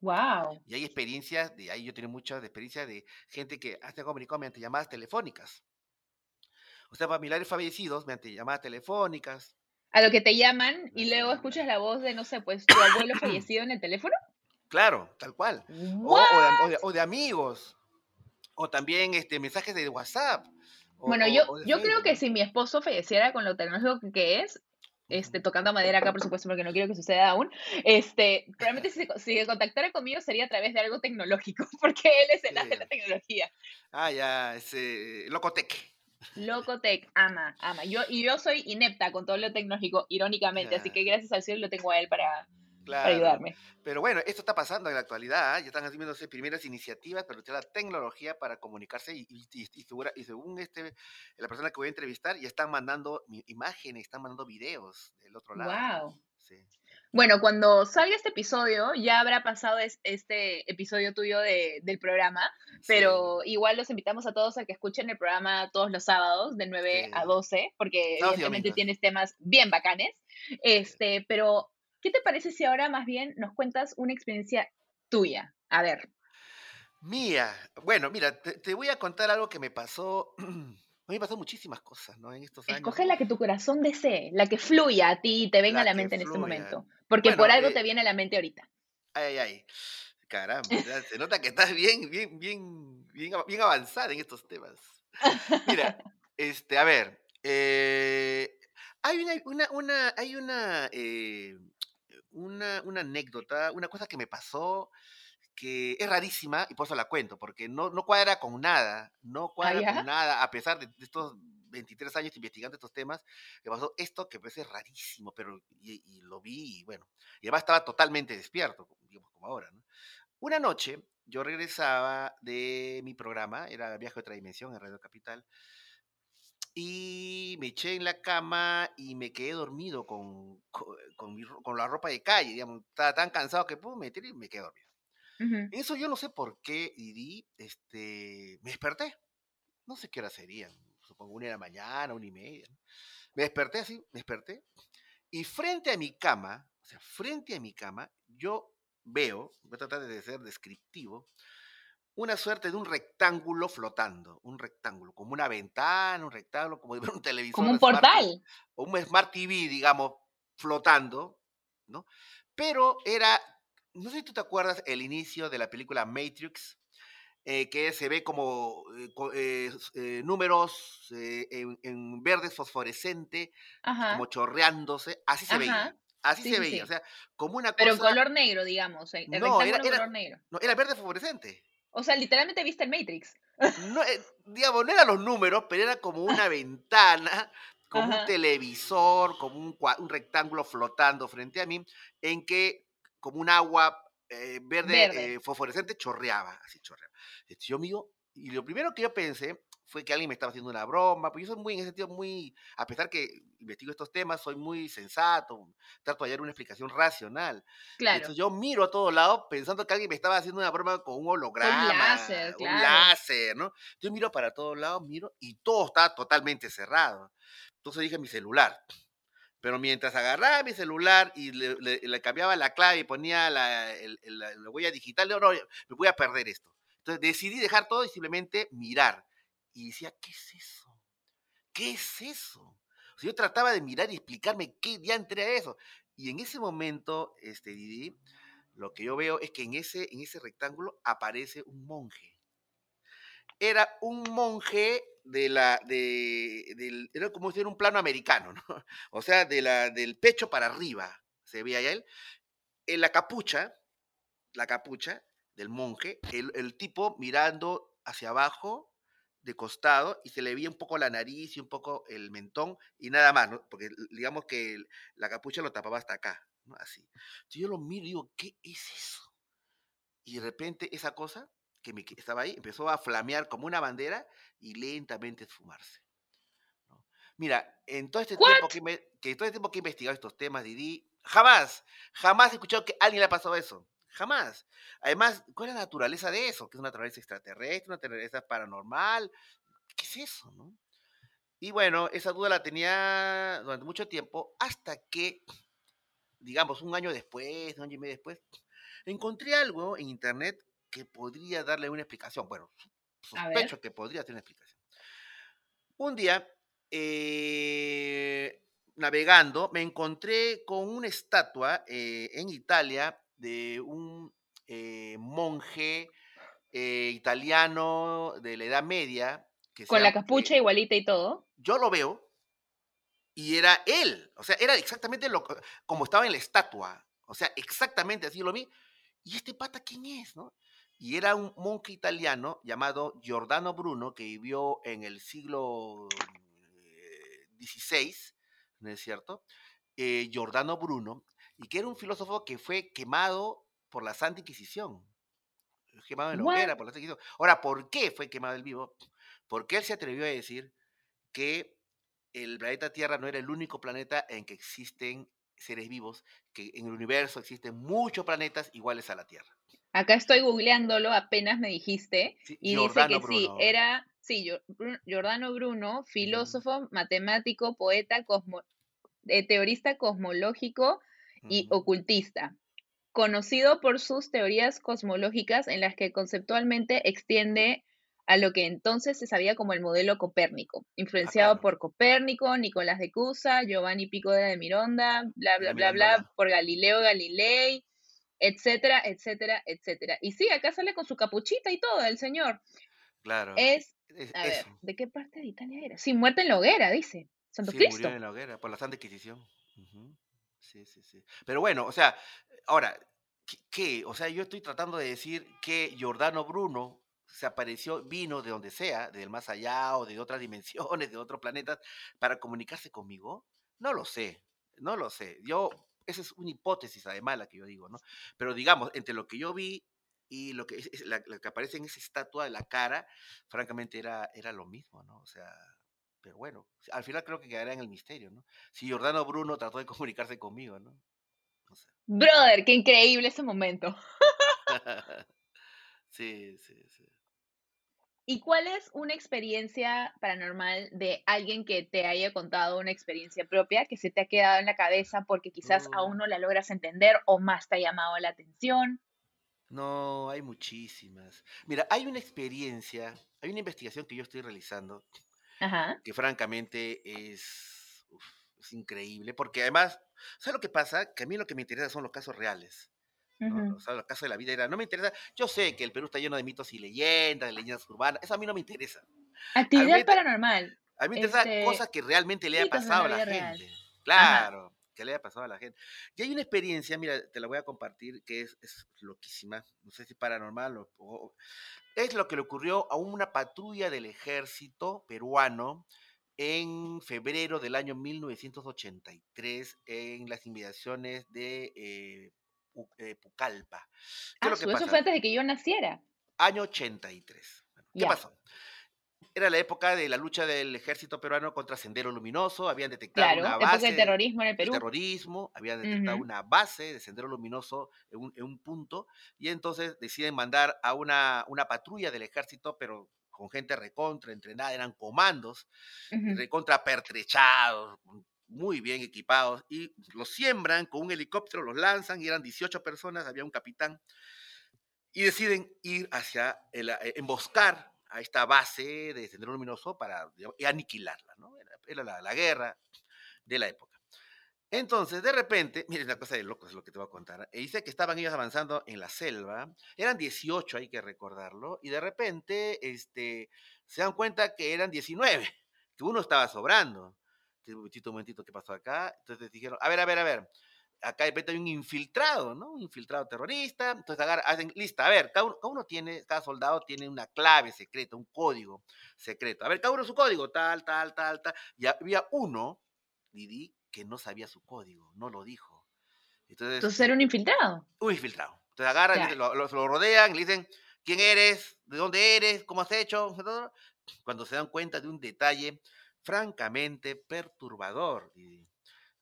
B: Wow.
C: Y hay experiencias, de ahí yo tengo muchas experiencias de gente que se ha comunicado mediante llamadas telefónicas. O sea, familiares fallecidos mediante llamadas telefónicas.
B: A lo que te llaman y luego escuchas la voz de, no sé, pues tu abuelo fallecido en el teléfono.
C: Claro, tal cual. O, o de, o de- o de amigos. O también este, mensajes de WhatsApp.
B: Bueno, yo, yo creo que si mi esposo falleciera con lo tecnológico que es, este, tocando madera acá, por supuesto, porque no quiero que suceda aún, este, probablemente si, se co- si se contactara conmigo sería a través de algo tecnológico, porque él es el as de la tecnología.
C: Ah, ya, ese Locotec.
B: Locotec, ama, ama. Yo, y yo soy inepta con todo lo tecnológico, irónicamente, así que gracias al cielo lo tengo a él para
C: claro. ¿no?
B: ayudarme.
C: Pero bueno, esto está pasando en la actualidad, ¿ah? ya están haciéndose primeras iniciativas para utilizar la tecnología para comunicarse y, y- y- y segura- y según este, la persona que voy a entrevistar, ya están mandando imágenes, están mandando videos del otro lado. ¿no?
B: Wow.
C: Sí,
B: Bueno, cuando salga este episodio, ya habrá pasado es- este episodio tuyo de- del programa,
C: sí,
B: pero igual los invitamos a todos a que escuchen el programa todos los sábados de 9 a
C: sí.
B: 12, porque
C: y
B: evidentemente tienes temas bien bacanes. Este, pero, ¿qué te parece si ahora más bien nos cuentas una experiencia tuya? A ver,
C: Mía, bueno, mira, te, te voy a contar algo que me pasó. A mí me pasó muchísimas cosas, ¿no? En estos años.
B: escoge la que tu corazón desee, la que fluya a ti y te venga a
C: La
B: mente en este momento, porque
C: Bueno,
B: por algo
C: eh,
B: te viene a la mente ahorita.
C: Ay, ay, ay. Caramba, se nota que estás bien, bien, bien, bien, bien avanzada en estos temas. Mira, este, a ver, eh, hay una, una, una, hay una, eh, una, una anécdota, una cosa que me pasó que es rarísima y por eso la cuento, porque no, no cuadra con nada, no
B: ¿Ah,
C: cuadra con nada, a pesar de, de estos 23 años investigando estos temas, me pasó esto que parece rarísimo, pero y, y lo vi y bueno, y además estaba totalmente despierto, digamos como ahora, ¿no? Una noche yo regresaba de mi programa, era Viaje a otra dimensión en Radio Capital, y me eché en la cama y me quedé dormido con, con, con mi con la ropa de calle, digamos, estaba tan cansado que pum, me tiré y me quedé dormido.
B: Ujú.
C: En eso yo no sé por qué, Didi, este, me desperté. No sé qué hora serían, supongo una de la mañana, una y media. Me desperté así, me desperté. Y frente a mi cama, o sea, frente a mi cama, yo veo, voy a tratar de ser descriptivo, una suerte de un rectángulo flotando, un rectángulo, como una ventana, un rectángulo, como un televisor
B: Como un
C: Smart
B: portal.
C: o un Smart TV, digamos, flotando, ¿no? Pero era, no sé si tú te acuerdas el inicio de la película Matrix, eh, que se ve como eh, eh, números en, en verde fosforescente,
B: Ajá,
C: como chorreándose, así se veía, así
B: Sí,
C: se
B: sí,
C: veía, o sea, como una
B: Pero en color negro, digamos, el,
C: no, era,
B: color negro.
C: no, era verde fosforescente.
B: O sea, literalmente viste el Matrix.
C: No, eh, digamos, no eran los números, pero era como una ventana, como un televisor, como un, rectángulo flotando frente a mí, en que como un agua eh, verde
B: Verde.
C: eh, fosforescente chorreaba, así chorreaba. Yo mido, y lo primero que yo pensé fue que alguien me estaba haciendo una broma, pues yo soy muy, en ese sentido, muy, a pesar que investigo estos temas, soy muy sensato, trato de hallar una explicación racional.
B: Claro.
C: Entonces yo miro a todos lados pensando que alguien me estaba haciendo una broma con un holograma,
B: láser,
C: un
B: claro.
C: láser, ¿no? Yo miro para todos lados, miro, y todo está totalmente cerrado. Entonces dije mi celular. Pero mientras agarraba mi celular y le, le- le cambiaba la clave y ponía la, el- el- la- la huella digital, digo, no, me voy a perder esto. Entonces decidí dejar todo y simplemente mirar. Y decía, ¿qué es eso? ¿Qué es eso? O yo trataba de mirar y explicarme qué diantre era eso. Y en ese momento, este, Didi, lo que yo veo es que en ese, en ese rectángulo aparece un monje. Era un monje de la, de, del, era como si era un plano americano, ¿no? O sea, de la, del pecho para arriba, se veía él. En la capucha, la capucha del monje, el, el tipo mirando hacia abajo, de costado, y se le veía un poco la nariz y un poco el mentón, y nada más, ¿no? Porque digamos que la capucha lo tapaba hasta acá, ¿no? Así. Entonces yo lo miro y digo, ¿qué es eso? Y de repente esa cosa que, me, estaba ahí empezó a flamear como una bandera y lentamente esfumarse. ¿no? Mira, en todo este tiempo que, me- que todo este tiempo que he investigado estos temas, Didi, jamás, jamás he escuchado que alguien le ha pasado eso. Jamás. Además, ¿cuál es la naturaleza de eso? ¿Que es una naturaleza extraterrestre, una naturaleza paranormal? ¿Qué es eso, no? Y bueno, esa duda la tenía durante mucho tiempo, hasta que, digamos, un año después, un año y medio después, encontré algo en internet que podría darle una explicación. Bueno, sospecho que podría tener una explicación. Un día, eh, navegando, me encontré con una estatua eh, en Italia de un eh, monje eh, italiano de la Edad Media. Que
B: Con la
C: llama-
B: capucha
C: eh,
B: igualita y todo.
C: yo lo veo y era él. O sea, era exactamente lo, co- como estaba en la estatua. O sea, exactamente así lo vi. ¿Y este pata quién es? No? Y era un monje italiano llamado Giordano Bruno que vivió en el siglo eh, XVI, ¿no es cierto? Eh, Giordano Bruno, y que era un filósofo que fue quemado por la Santa Inquisición. Quemado en la hoguera por la Santa Inquisición. Ahora, ¿por qué fue quemado el vivo? Porque él se atrevió a decir que el planeta Tierra no era el único planeta en que existen seres vivos, que en el universo existen muchos planetas iguales a la Tierra.
B: Acá estoy googleándolo, apenas me dijiste.
C: Sí,
B: Y
C: Giordano
B: dice que sí,
C: Bruno.
B: era, sí, Gio- Bru- Giordano Bruno, filósofo, matemático, poeta, cosmo- eh, teorista cosmológico y ocultista, conocido por sus teorías cosmológicas en las que conceptualmente extiende a lo que entonces se sabía como el modelo Copérnico, influenciado
C: Ah, claro.
B: por Copérnico, Nicolás de Cusa, Giovanni Pico de Mironda, bla, bla, bla, bla, por Galileo Galilei, etcétera, etcétera, etcétera. Y sí, acá sale con su capuchita y todo, el señor.
C: Claro.
B: Es,
C: es-
B: a ver,
C: eso.
B: ¿de qué parte de Italia era? Sí, muerta en la hoguera, dice. Santo
C: Sí,
B: Cristo.
C: murió en la hoguera por la Santa Inquisición. Sí, sí, sí. Pero bueno, o sea, ahora, ¿qué-. O sea, yo estoy tratando de decir que Giordano Bruno se apareció, vino de donde sea, del más allá o de otras dimensiones, de otros planetas, para comunicarse conmigo. No lo sé, no lo sé. Yo, esa es una hipótesis además la que yo digo, ¿no? Pero digamos, entre lo que yo vi y lo que, que aparece en esa estatua de la cara, francamente era, era lo mismo, ¿no? O sea, pero bueno, al final creo que quedará en el misterio, ¿no? Si Giordano Bruno trató de comunicarse conmigo, ¿no? No sé.
B: Brother, qué increíble ese momento.
C: sí, sí, sí.
B: ¿Y cuál es una experiencia paranormal de alguien que te haya contado una experiencia propia que se te ha quedado en la cabeza porque quizás
C: Mm.
B: aún no la logras entender o más te ha llamado la atención?
C: No, hay muchísimas. Mira, hay una experiencia, hay una investigación que yo estoy realizando
B: Ajá.
C: que francamente es, uf, es increíble, porque además, ¿sabes lo que pasa? Que a mí lo que me interesa son los casos reales. ¿no?
B: ujú.
C: O sea, los casos de la vida era, no me interesa, yo sé que el Perú está lleno de mitos y leyendas, de leyendas urbanas, eso a mí no me interesa.
B: Actividad
C: Realmente-
B: paranormal.
C: A mí me interesa
B: Este,
C: cosas que realmente le haya pasado a
B: la vida real.
C: gente. Claro, que le haya pasado a la gente. Y hay una experiencia, mira, te la voy a compartir, que es, es loquísima, no sé si paranormal o, o- Es lo que le ocurrió a una patrulla del ejército peruano en febrero del año 1983 en las inmediaciones de eh, eh, Pucallpa. ¿Qué
B: Ah, eso
C: pasa?
B: fue antes de que yo naciera.
C: Año 83. Bueno, ¿Qué pasó? Era la época de la lucha del ejército peruano contra Sendero Luminoso, habían detectado
B: Claro,
C: una base
B: del terrorismo en el Perú.
C: terrorismo, habían detectado una base de Sendero Luminoso en un, en un punto, y entonces deciden mandar a una, una patrulla del ejército, pero con gente recontra, entrenada, eran comandos, recontra pertrechados, muy bien equipados, y los siembran con un helicóptero, los lanzan, y eran 18 personas, había un capitán, y deciden ir hacia, el, emboscar a esta base de Sendero Luminoso para aniquilarla, ¿no? Era, era la, la guerra de la época. Entonces, de repente, miren la cosa de locos es lo que te voy a contar. eh, Dice que estaban ellos avanzando en la selva, eran 18, hay que recordarlo, y de repente este, se dan cuenta que eran 19, que uno estaba sobrando. Un momentito, un momentito, ¿qué pasó acá? Entonces dijeron, a ver, a ver, a ver, acá de repente hay un infiltrado, ¿no? Un infiltrado terrorista. Entonces agarra, hacen, lista, a ver, cada uno, cada uno tiene, cada soldado tiene una clave secreta, un código secreto. A ver, cada uno su código, tal, tal, tal, tal. Y había uno, Didi, que no sabía su código, no lo dijo. Entonces,
B: Entonces era un infiltrado.
C: un infiltrado. Entonces agarran, dicen- lo, lo- lo rodean, le dicen, ¿quién eres? ¿De dónde eres? ¿Cómo has hecho? Cuando se dan cuenta de un detalle francamente perturbador. Didi.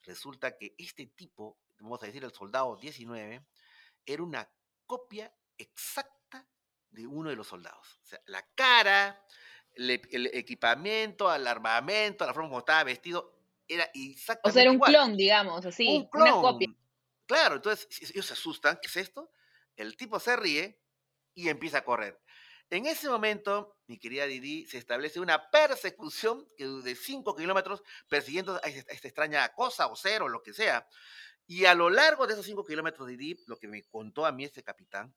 C: Resulta que este tipo, vamos a decir el soldado 19, era una copia exacta de uno de los soldados. O sea, la cara, el, el equipamiento, el armamento, la forma como estaba vestido, era exactamente
B: O sea, era un
C: igual.
B: clon, digamos, así.
C: Un
B: Una
C: clon.
B: copia.
C: Claro, entonces ellos se asustan, ¿qué es esto? El tipo se ríe y empieza a correr. En ese momento, mi querida Didi, se establece una persecución de 5 kilómetros persiguiendo a esta a esta extraña cosa o ser o lo que sea. Y a lo largo de esos 5 kilómetros, Didi, lo que me contó a mí este capitán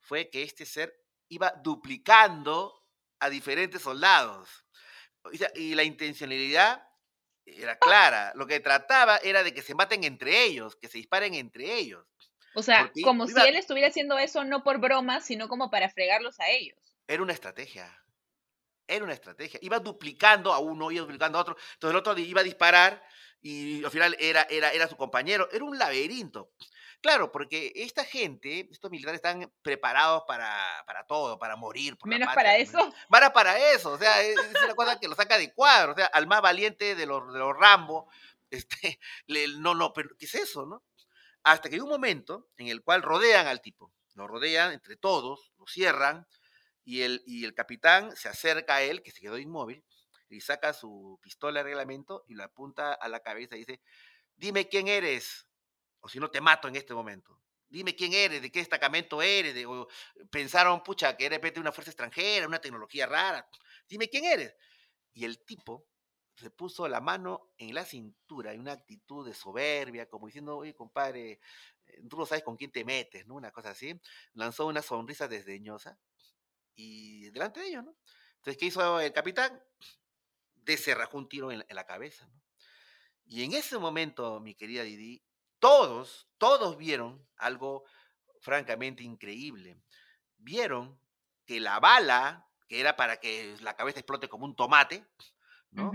C: fue que este ser iba duplicando a diferentes soldados. Y la intencionalidad era clara. Lo que trataba era de que se maten entre ellos, que se disparen entre ellos.
B: O sea,
C: Porque
B: como si él estuviera haciendo eso no por broma, sino como para fregarlos a ellos.
C: Era una estrategia. Era una estrategia. Iba duplicando a uno, iba duplicando a otro. Entonces el otro iba a disparar y al final era, era, era su compañero. Era un laberinto. Claro, porque esta gente, estos militares están preparados para, para todo, para morir. por la
B: Menos
C: patria,
B: para eso.
C: Para para eso, o sea, es, es una cosa que lo saca de cuadro, o sea, al más valiente de los, de los Rambo, este, le- no, no, pero ¿qué es eso, no? Hasta que hay un momento en el cual rodean al tipo, lo rodean entre todos, lo cierran, y el, y el capitán se acerca a él, que se quedó inmóvil, y saca su pistola de reglamento y la apunta a la cabeza y dice, dime quién eres, o si no te mato en este momento. Dime quién eres, de qué destacamento eres, de, o pensaron, pucha, que de repente una fuerza extranjera, una tecnología rara. Dime quién eres. Y el tipo se puso la mano en la cintura, en una actitud de soberbia, como diciendo, oye, compadre, eh, tú no sabes con quién te metes, ¿no? Una cosa así. Lanzó una sonrisa desdeñosa y delante de ellos, ¿no? Entonces, ¿qué hizo el capitán? Deserrajó un tiro en, la- en la cabeza, ¿no? Y en ese momento, mi querida Didi, todos, todos vieron algo francamente increíble. Vieron que la bala, que era para que la cabeza explote como un tomate, ¿no?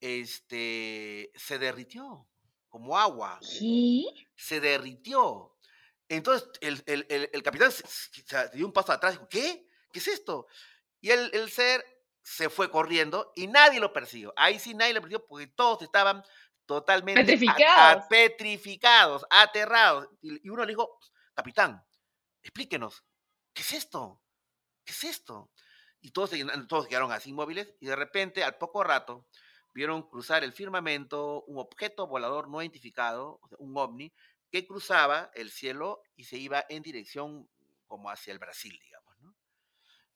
C: Este, se derritió como agua, se derritió. Entonces el, el- el- el capitán se, se- se dio un paso atrás y dijo, ¿qué? ¿Qué es esto? Y el, el ser se fue corriendo y nadie lo persiguió. Ahí sí nadie lo persiguió porque todos estaban totalmente a- a-
B: Petrificados.
C: aterrados. Y, y uno le dijo, capitán, explíquenos, ¿qué es esto? ¿Qué es esto? Y todos, todos quedaron así inmóviles y de repente, al poco rato, vieron cruzar el firmamento un objeto volador no identificado, un ovni, que cruzaba el cielo y se iba en dirección como hacia el Brasil, digamos.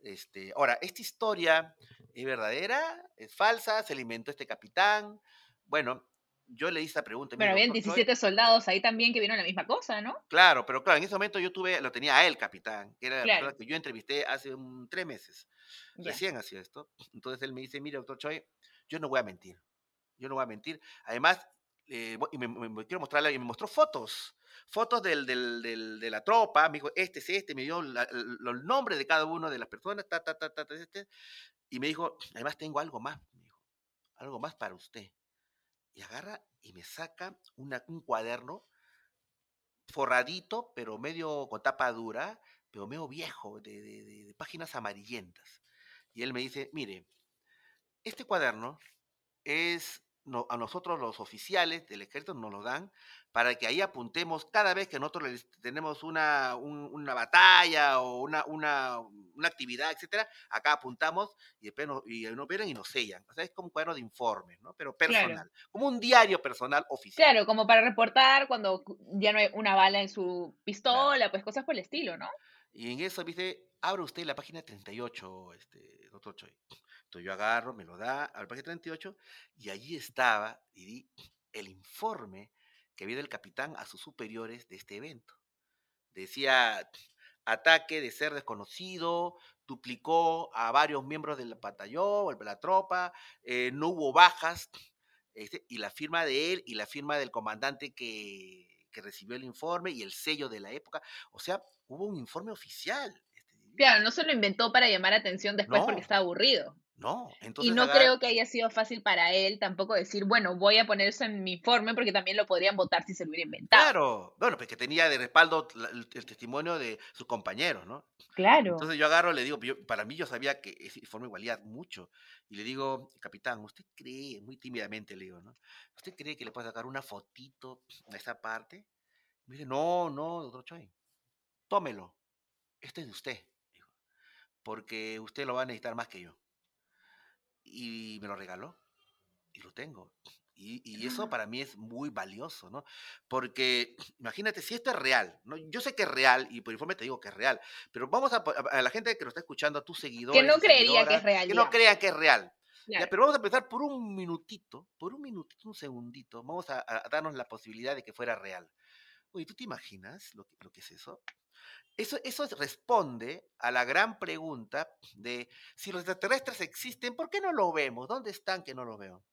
C: Este, ahora, esta historia es verdadera, es falsa, se le inventó este capitán. Bueno, yo le hice esta pregunta.
B: Pero habían
C: doctor Choi,
B: 17 soldados ahí también que vieron la misma cosa, ¿no?
C: Claro, pero claro, en ese momento yo tuve, lo tenía a él, capitán, que era la
B: Claro.
C: persona que yo entrevisté hace un, tres meses.
B: Ya.
C: Recién hacía esto. Entonces él me dice, mire, doctor Choi, yo no voy a mentir. Yo no voy a mentir. Además, eh, y me, me- me quiero mostrarle, y me mostró fotos, fotos del, del- del- de la tropa, me dijo, este es este, me dio la- el, el nombre de cada una de las personas, ta, ta, ta, ta, ta, este, y me dijo, además tengo algo más, me dijo, algo más para usted. Y agarra y me saca una- un cuaderno forradito, pero medio con tapa dura, pero medio viejo, de, de- de- de páginas amarillentas. Y él me dice, mire, este cuaderno es a nosotros los oficiales del ejército nos lo dan para que ahí apuntemos cada vez que nosotros tenemos una, una batalla o una, una, una, actividad, etcétera, acá apuntamos y después nos, y nos y nos sellan. O sea, es como un cuaderno de informes, ¿no? Pero personal, como un diario personal oficial.
B: Claro, como para reportar cuando ya no hay una bala en su pistola, pues cosas por el estilo, ¿no?
C: Y en eso, viste, abre usted la página 38, este, doctor Choi yo agarro, me lo da al paquete 38 y allí estaba y el informe que había del capitán a sus superiores de este evento. Decía ataque de ser desconocido, duplicó a varios miembros del batallón de la tropa, eh, no hubo bajas, este, y la firma de él y la firma del comandante que, recibió el informe y el sello de la época. O sea, hubo un informe oficial.
B: Este, claro, no se lo inventó para llamar atención después porque estaba aburrido.
C: No,
B: entonces. Y no creo que haya sido fácil para él tampoco decir, bueno, voy a poner eso en mi informe porque también lo podrían votar si se lo hubiera inventado.
C: Claro, bueno, pues que tenía de respaldo el, testimonio de sus compañeros, ¿no?
B: Claro.
C: Entonces yo agarro, le digo, para mí yo sabía que ese informe valía mucho. Y le digo, capitán, ¿usted cree, muy tímidamente le digo, ¿no? ¿Usted cree que le puede sacar una fotito a esa parte? Me dice, no, no, doctor Choi, tómelo. Este es de usted, porque usted lo va a necesitar más que yo y me lo regaló y lo tengo. Y, eso ah. para mí es muy valioso, ¿no? Porque imagínate, si esto es real, ¿no? Yo sé que es real y por informe te digo que es real, pero vamos a, a la gente que lo está escuchando, a tus seguidores.
B: Que no creería que es real.
C: Que no crean que es real. pero vamos a empezar por un minutito, por un minutito, un segundito, vamos a, darnos la posibilidad de que fuera real. Oye, ¿tú te imaginas lo que, lo que es eso? Eso, eso responde a la gran pregunta de si los extraterrestres existen, ¿por qué no lo vemos? ¿Dónde están que no lo veo?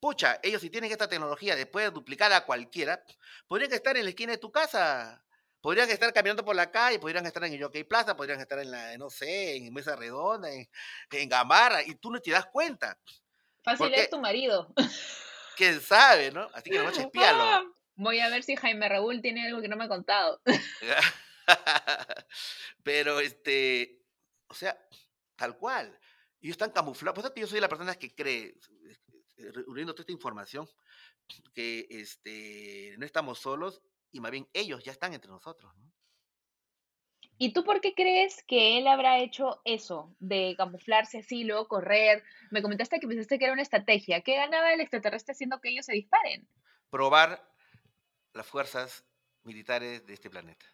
C: Pucha, ellos si tienen esta tecnología después de duplicar a cualquiera, podrían estar en la esquina de tu casa, podrían estar caminando por la calle, podrían estar en el Jockey Plaza, podrían estar en la, no sé, en Mesa Redonda, en, en Gamarra, y tú no te das cuenta.
B: Fácil es tu marido.
C: Quién sabe, ¿no? Así que no espíalo.
B: Voy a ver si Jaime Raúl tiene algo que no me ha contado.
C: Pero, este, o sea, tal cual. Ellos están camuflados. Por eso que yo soy la persona que cree, eh, reuniendo toda esta información, que este, no estamos solos y más bien ellos ya están entre nosotros.
B: ¿Y tú por qué crees que él habrá hecho eso, de camuflarse así, luego correr? Me comentaste que pensaste que era una estrategia. ¿Qué ganaba el extraterrestre haciendo que ellos se disparen?
C: Probar las fuerzas militares de este planeta.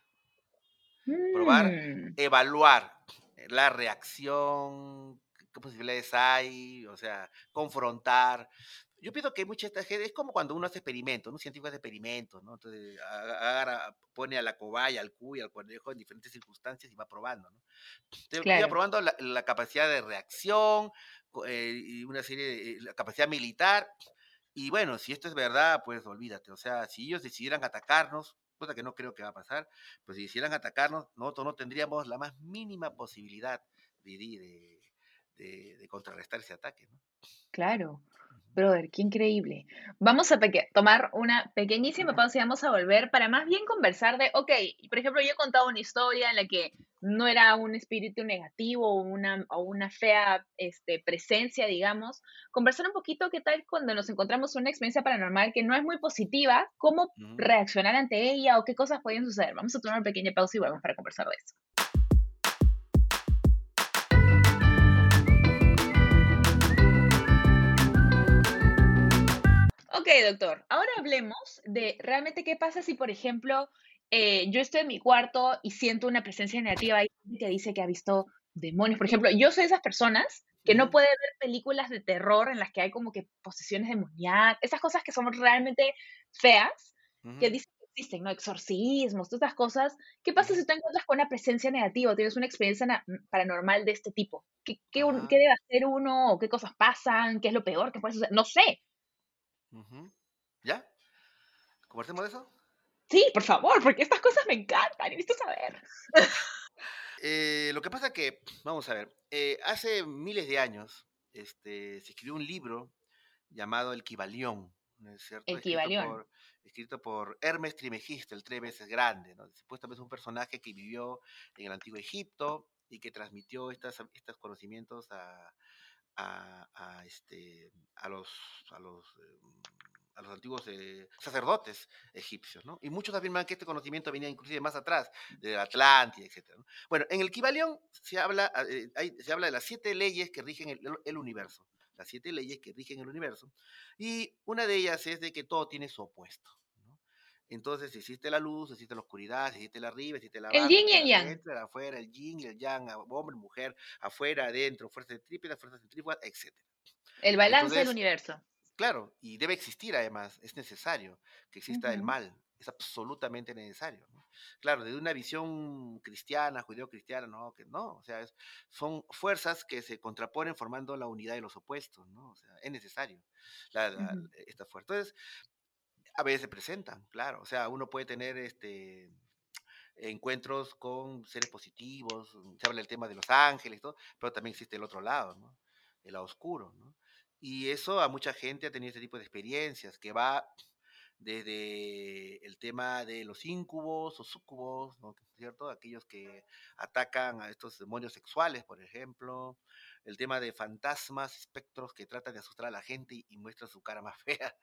C: Probar, mm. evaluar la reacción, qué posibilidades hay, o sea, confrontar. Yo pienso que mucha gente, es como cuando uno hace experimentos, un científico hace experimentos, ¿no? Entonces, agarra, pone a la cobaya, al cuy, al conejo en diferentes circunstancias y va probando, ¿no? Entonces, va probando la, capacidad de reacción eh, y una serie de, eh, la capacidad militar. Y bueno, si esto es verdad, pues olvídate. O sea, si ellos decidieran atacarnos, cosa que no creo que va a pasar, pues si quisieran atacarnos, nosotros no tendríamos la más mínima posibilidad de, de, contrarrestar ese ataque. ¿no?
B: Claro. Brother, qué increíble. Vamos a tomar una pequeñísima pausa y vamos a volver para más bien conversar de, ok, por ejemplo, yo he contado una historia en la que no era un espíritu negativo o una, o una fea este, presencia, digamos. Conversar un poquito qué tal cuando nos encontramos una experiencia paranormal que no es muy positiva, cómo reaccionar ante ella o qué cosas pueden suceder. Vamos a tomar una pequeña pausa y volvemos para conversar de eso. Ok, doctor. Ahora hablemos de realmente qué pasa si, por ejemplo, eh, yo estoy en mi cuarto y siento una presencia negativa y que dice que ha visto demonios. Por ejemplo, yo soy de esas personas que no puede ver películas de terror en las que hay como que posesiones demoníacas, esas cosas que son realmente feas, que dicen que existen, ¿no? Exorcismos, todas esas cosas. ¿Qué pasa si tú encuentras con una presencia negativa o tienes una experiencia paranormal de este tipo? ¿Qué, qué, ¿Qué, debe hacer uno? ¿O qué cosas pasan? ¿Qué es lo peor que puede suceder? No sé.
C: ¿Ya? ¿Conversemos de eso?
B: Sí, por favor, porque estas cosas me encantan y necesito saber.
C: Eh, lo que pasa que, vamos a ver, eh, hace miles de años este, se escribió un libro llamado El Kibalión, ¿no es cierto?
B: El Kibalión.
C: Escrito por, Hermes Trismegisto, el tres veces grande, ¿no? Supuestamente es un personaje que vivió en el antiguo Egipto y que transmitió estas, estos conocimientos a, a, este, a los, a los, em, a los antiguos eh, sacerdotes egipcios, ¿no? Y muchos afirman que este conocimiento venía inclusive más atrás, de Atlántida, etc. Bueno, en el Kibalión se habla, eh, se habla de las siete leyes que rigen el, universo, las siete leyes que rigen el universo, y una de ellas es de que todo tiene su opuesto. Entonces existe la luz, existe la oscuridad, existe la arriba, existe la
B: abajo. El yin y el yang.
C: El afuera, el yin y el yang, hombre, mujer, afuera, adentro, fuerza centrípeta, fuerza centrífuga, etc.
B: El balance del universo.
C: Claro, y debe existir además, es necesario que exista el mal, es absolutamente necesario. Claro, desde una visión cristiana, judeo-cristiana, no, que no, o sea, son fuerzas que se contraponen formando la unidad de los opuestos, ¿no? O sea, es necesario esta fuerza. Entonces, a veces se presentan, claro, o sea, uno puede tener este encuentros con seres positivos, se habla del tema de los ángeles, todo, pero también existe el otro lado, ¿no? El lado oscuro, ¿no? Y eso a mucha gente ha tenido este tipo de experiencias, que va desde el tema de los incubos o sucubos, ¿no? ¿cierto? Aquellos que atacan a estos demonios sexuales, por ejemplo, el tema de fantasmas, espectros que tratan de asustar a la gente y, muestran su cara más fea,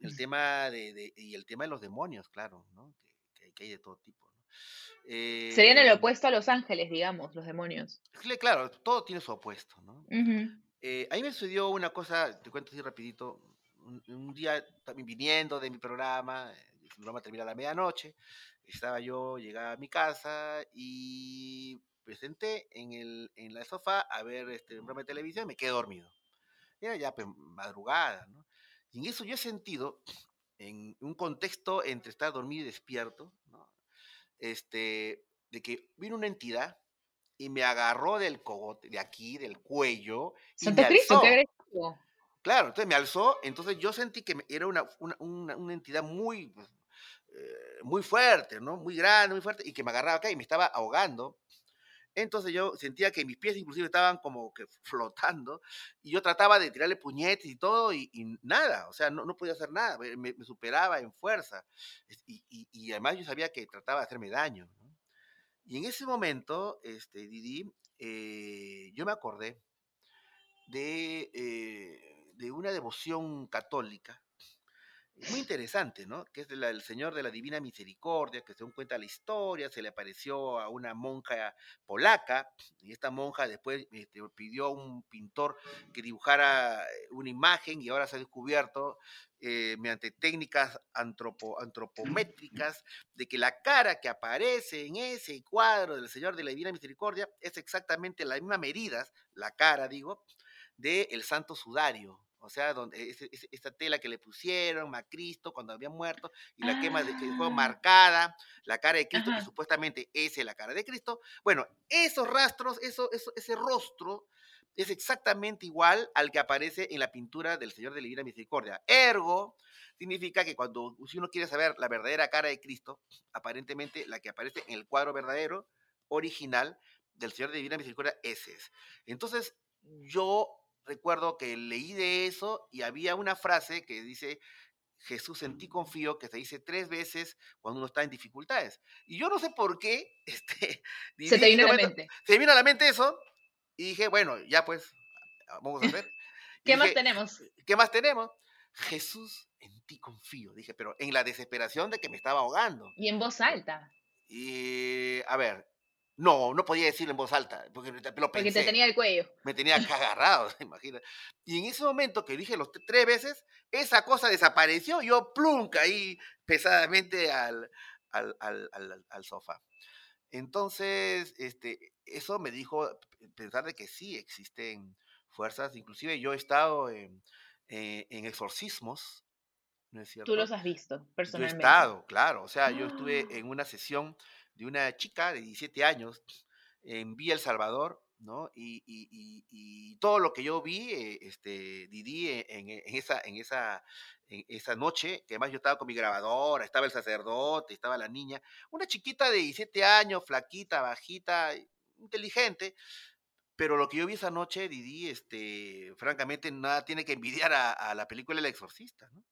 C: el tema de, y el tema de los demonios, claro, ¿no? Que, hay de todo tipo. ¿no?
B: Serían el em opuesto a los ángeles, digamos, los demonios.
C: Claro, todo tiene su opuesto, ¿no? Eh, a mí me sucedió una cosa, te cuento así rapidito, un, día también viniendo de mi programa, el programa termina a la medianoche, estaba yo, llegaba a mi casa y presenté en, el, en la sofá a ver este, un programa de televisión y me quedé dormido. Era ya pues, madrugada, ¿no? Y en eso yo he sentido, en un contexto entre estar dormido y despierto, ¿no? este, de que vino una entidad y me agarró del cogote, de aquí, del cuello.
B: y me Cristo,
C: Claro, entonces me alzó, entonces yo sentí que era una, una, una, entidad muy, eh, muy fuerte, ¿no? Muy grande, muy fuerte, y que me agarraba acá y me estaba ahogando. Entonces yo sentía que mis pies inclusive estaban como que flotando y yo trataba de tirarle puñetes y todo y, nada, o sea, no, no, podía hacer nada, me, superaba en fuerza y, y, además yo sabía que trataba de hacerme daño. Y en ese momento, este, Didi, eh, yo me acordé de, eh, de una devoción católica muy interesante, ¿no? Que es el Señor de la Divina Misericordia, que según cuenta la historia, se le apareció a una monja polaca, y esta monja después este, pidió a un pintor que dibujara eh, una imagen, y ahora se ha descubierto, eh, mediante técnicas antropométricas, de que la cara que aparece en ese cuadro del Señor de la Divina Misericordia es exactamente la misma medida, la cara, digo, del el Santo Sudario, o sea, donde esta tela que le pusieron a Cristo cuando había muerto y la quema de, que fue ah. marcada, la cara de Cristo, que supuestamente es la cara de Cristo. Bueno, esos rastros, eso, eso, ese rostro es exactamente igual al que aparece en la pintura del Señor de la Divina Misericordia. Ergo, significa que cuando si uno quiere saber la verdadera cara de Cristo, aparentemente la que aparece en el cuadro verdadero, original, del Señor de la Divina Misericordia, ese es. Entonces, yo recuerdo que leí de eso y había una frase que dice, Jesús en ti confío, que se dice tres veces cuando uno está en dificultades. Y yo no sé por qué, este,
B: se te vino a la mente.
C: Se me vino a la mente eso y dije, bueno, ya pues, vamos a ver.
B: ¿Qué más tenemos?
C: ¿Qué más tenemos? Jesús en ti confío, dije, pero en la desesperación de que me estaba ahogando.
B: Y en voz alta.
C: Y, a ver, no, no podía decirlo en voz alta, porque lo pensé.
B: Porque te tenía el cuello.
C: Me tenía agarrado, imagínate. Y en ese momento que dije los tres veces, esa cosa desapareció, yo plum, caí pesadamente al, al, al, al, sofá. Entonces, este, eso me dijo pensar de que sí existen fuerzas, inclusive yo he estado en, eh, en exorcismos, ¿no es cierto?
B: Tú los has visto personalmente.
C: Yo he estado, claro, o sea, yo estuve ¡Ah! en una sesión de una chica de 17 años en Villa El Salvador, ¿no? Y, todo lo que yo vi, eh, este, Didi, e, en, esa, en, esa, en esa noche, que además yo estaba con mi grabadora, estaba el sacerdote, estaba la niña, una chiquita de 17 años, flaquita, bajita, inteligente, pero lo que yo vi esa noche, Didi, este, francamente, nada tiene que envidiar a, a la película El Exorcista, ¿no?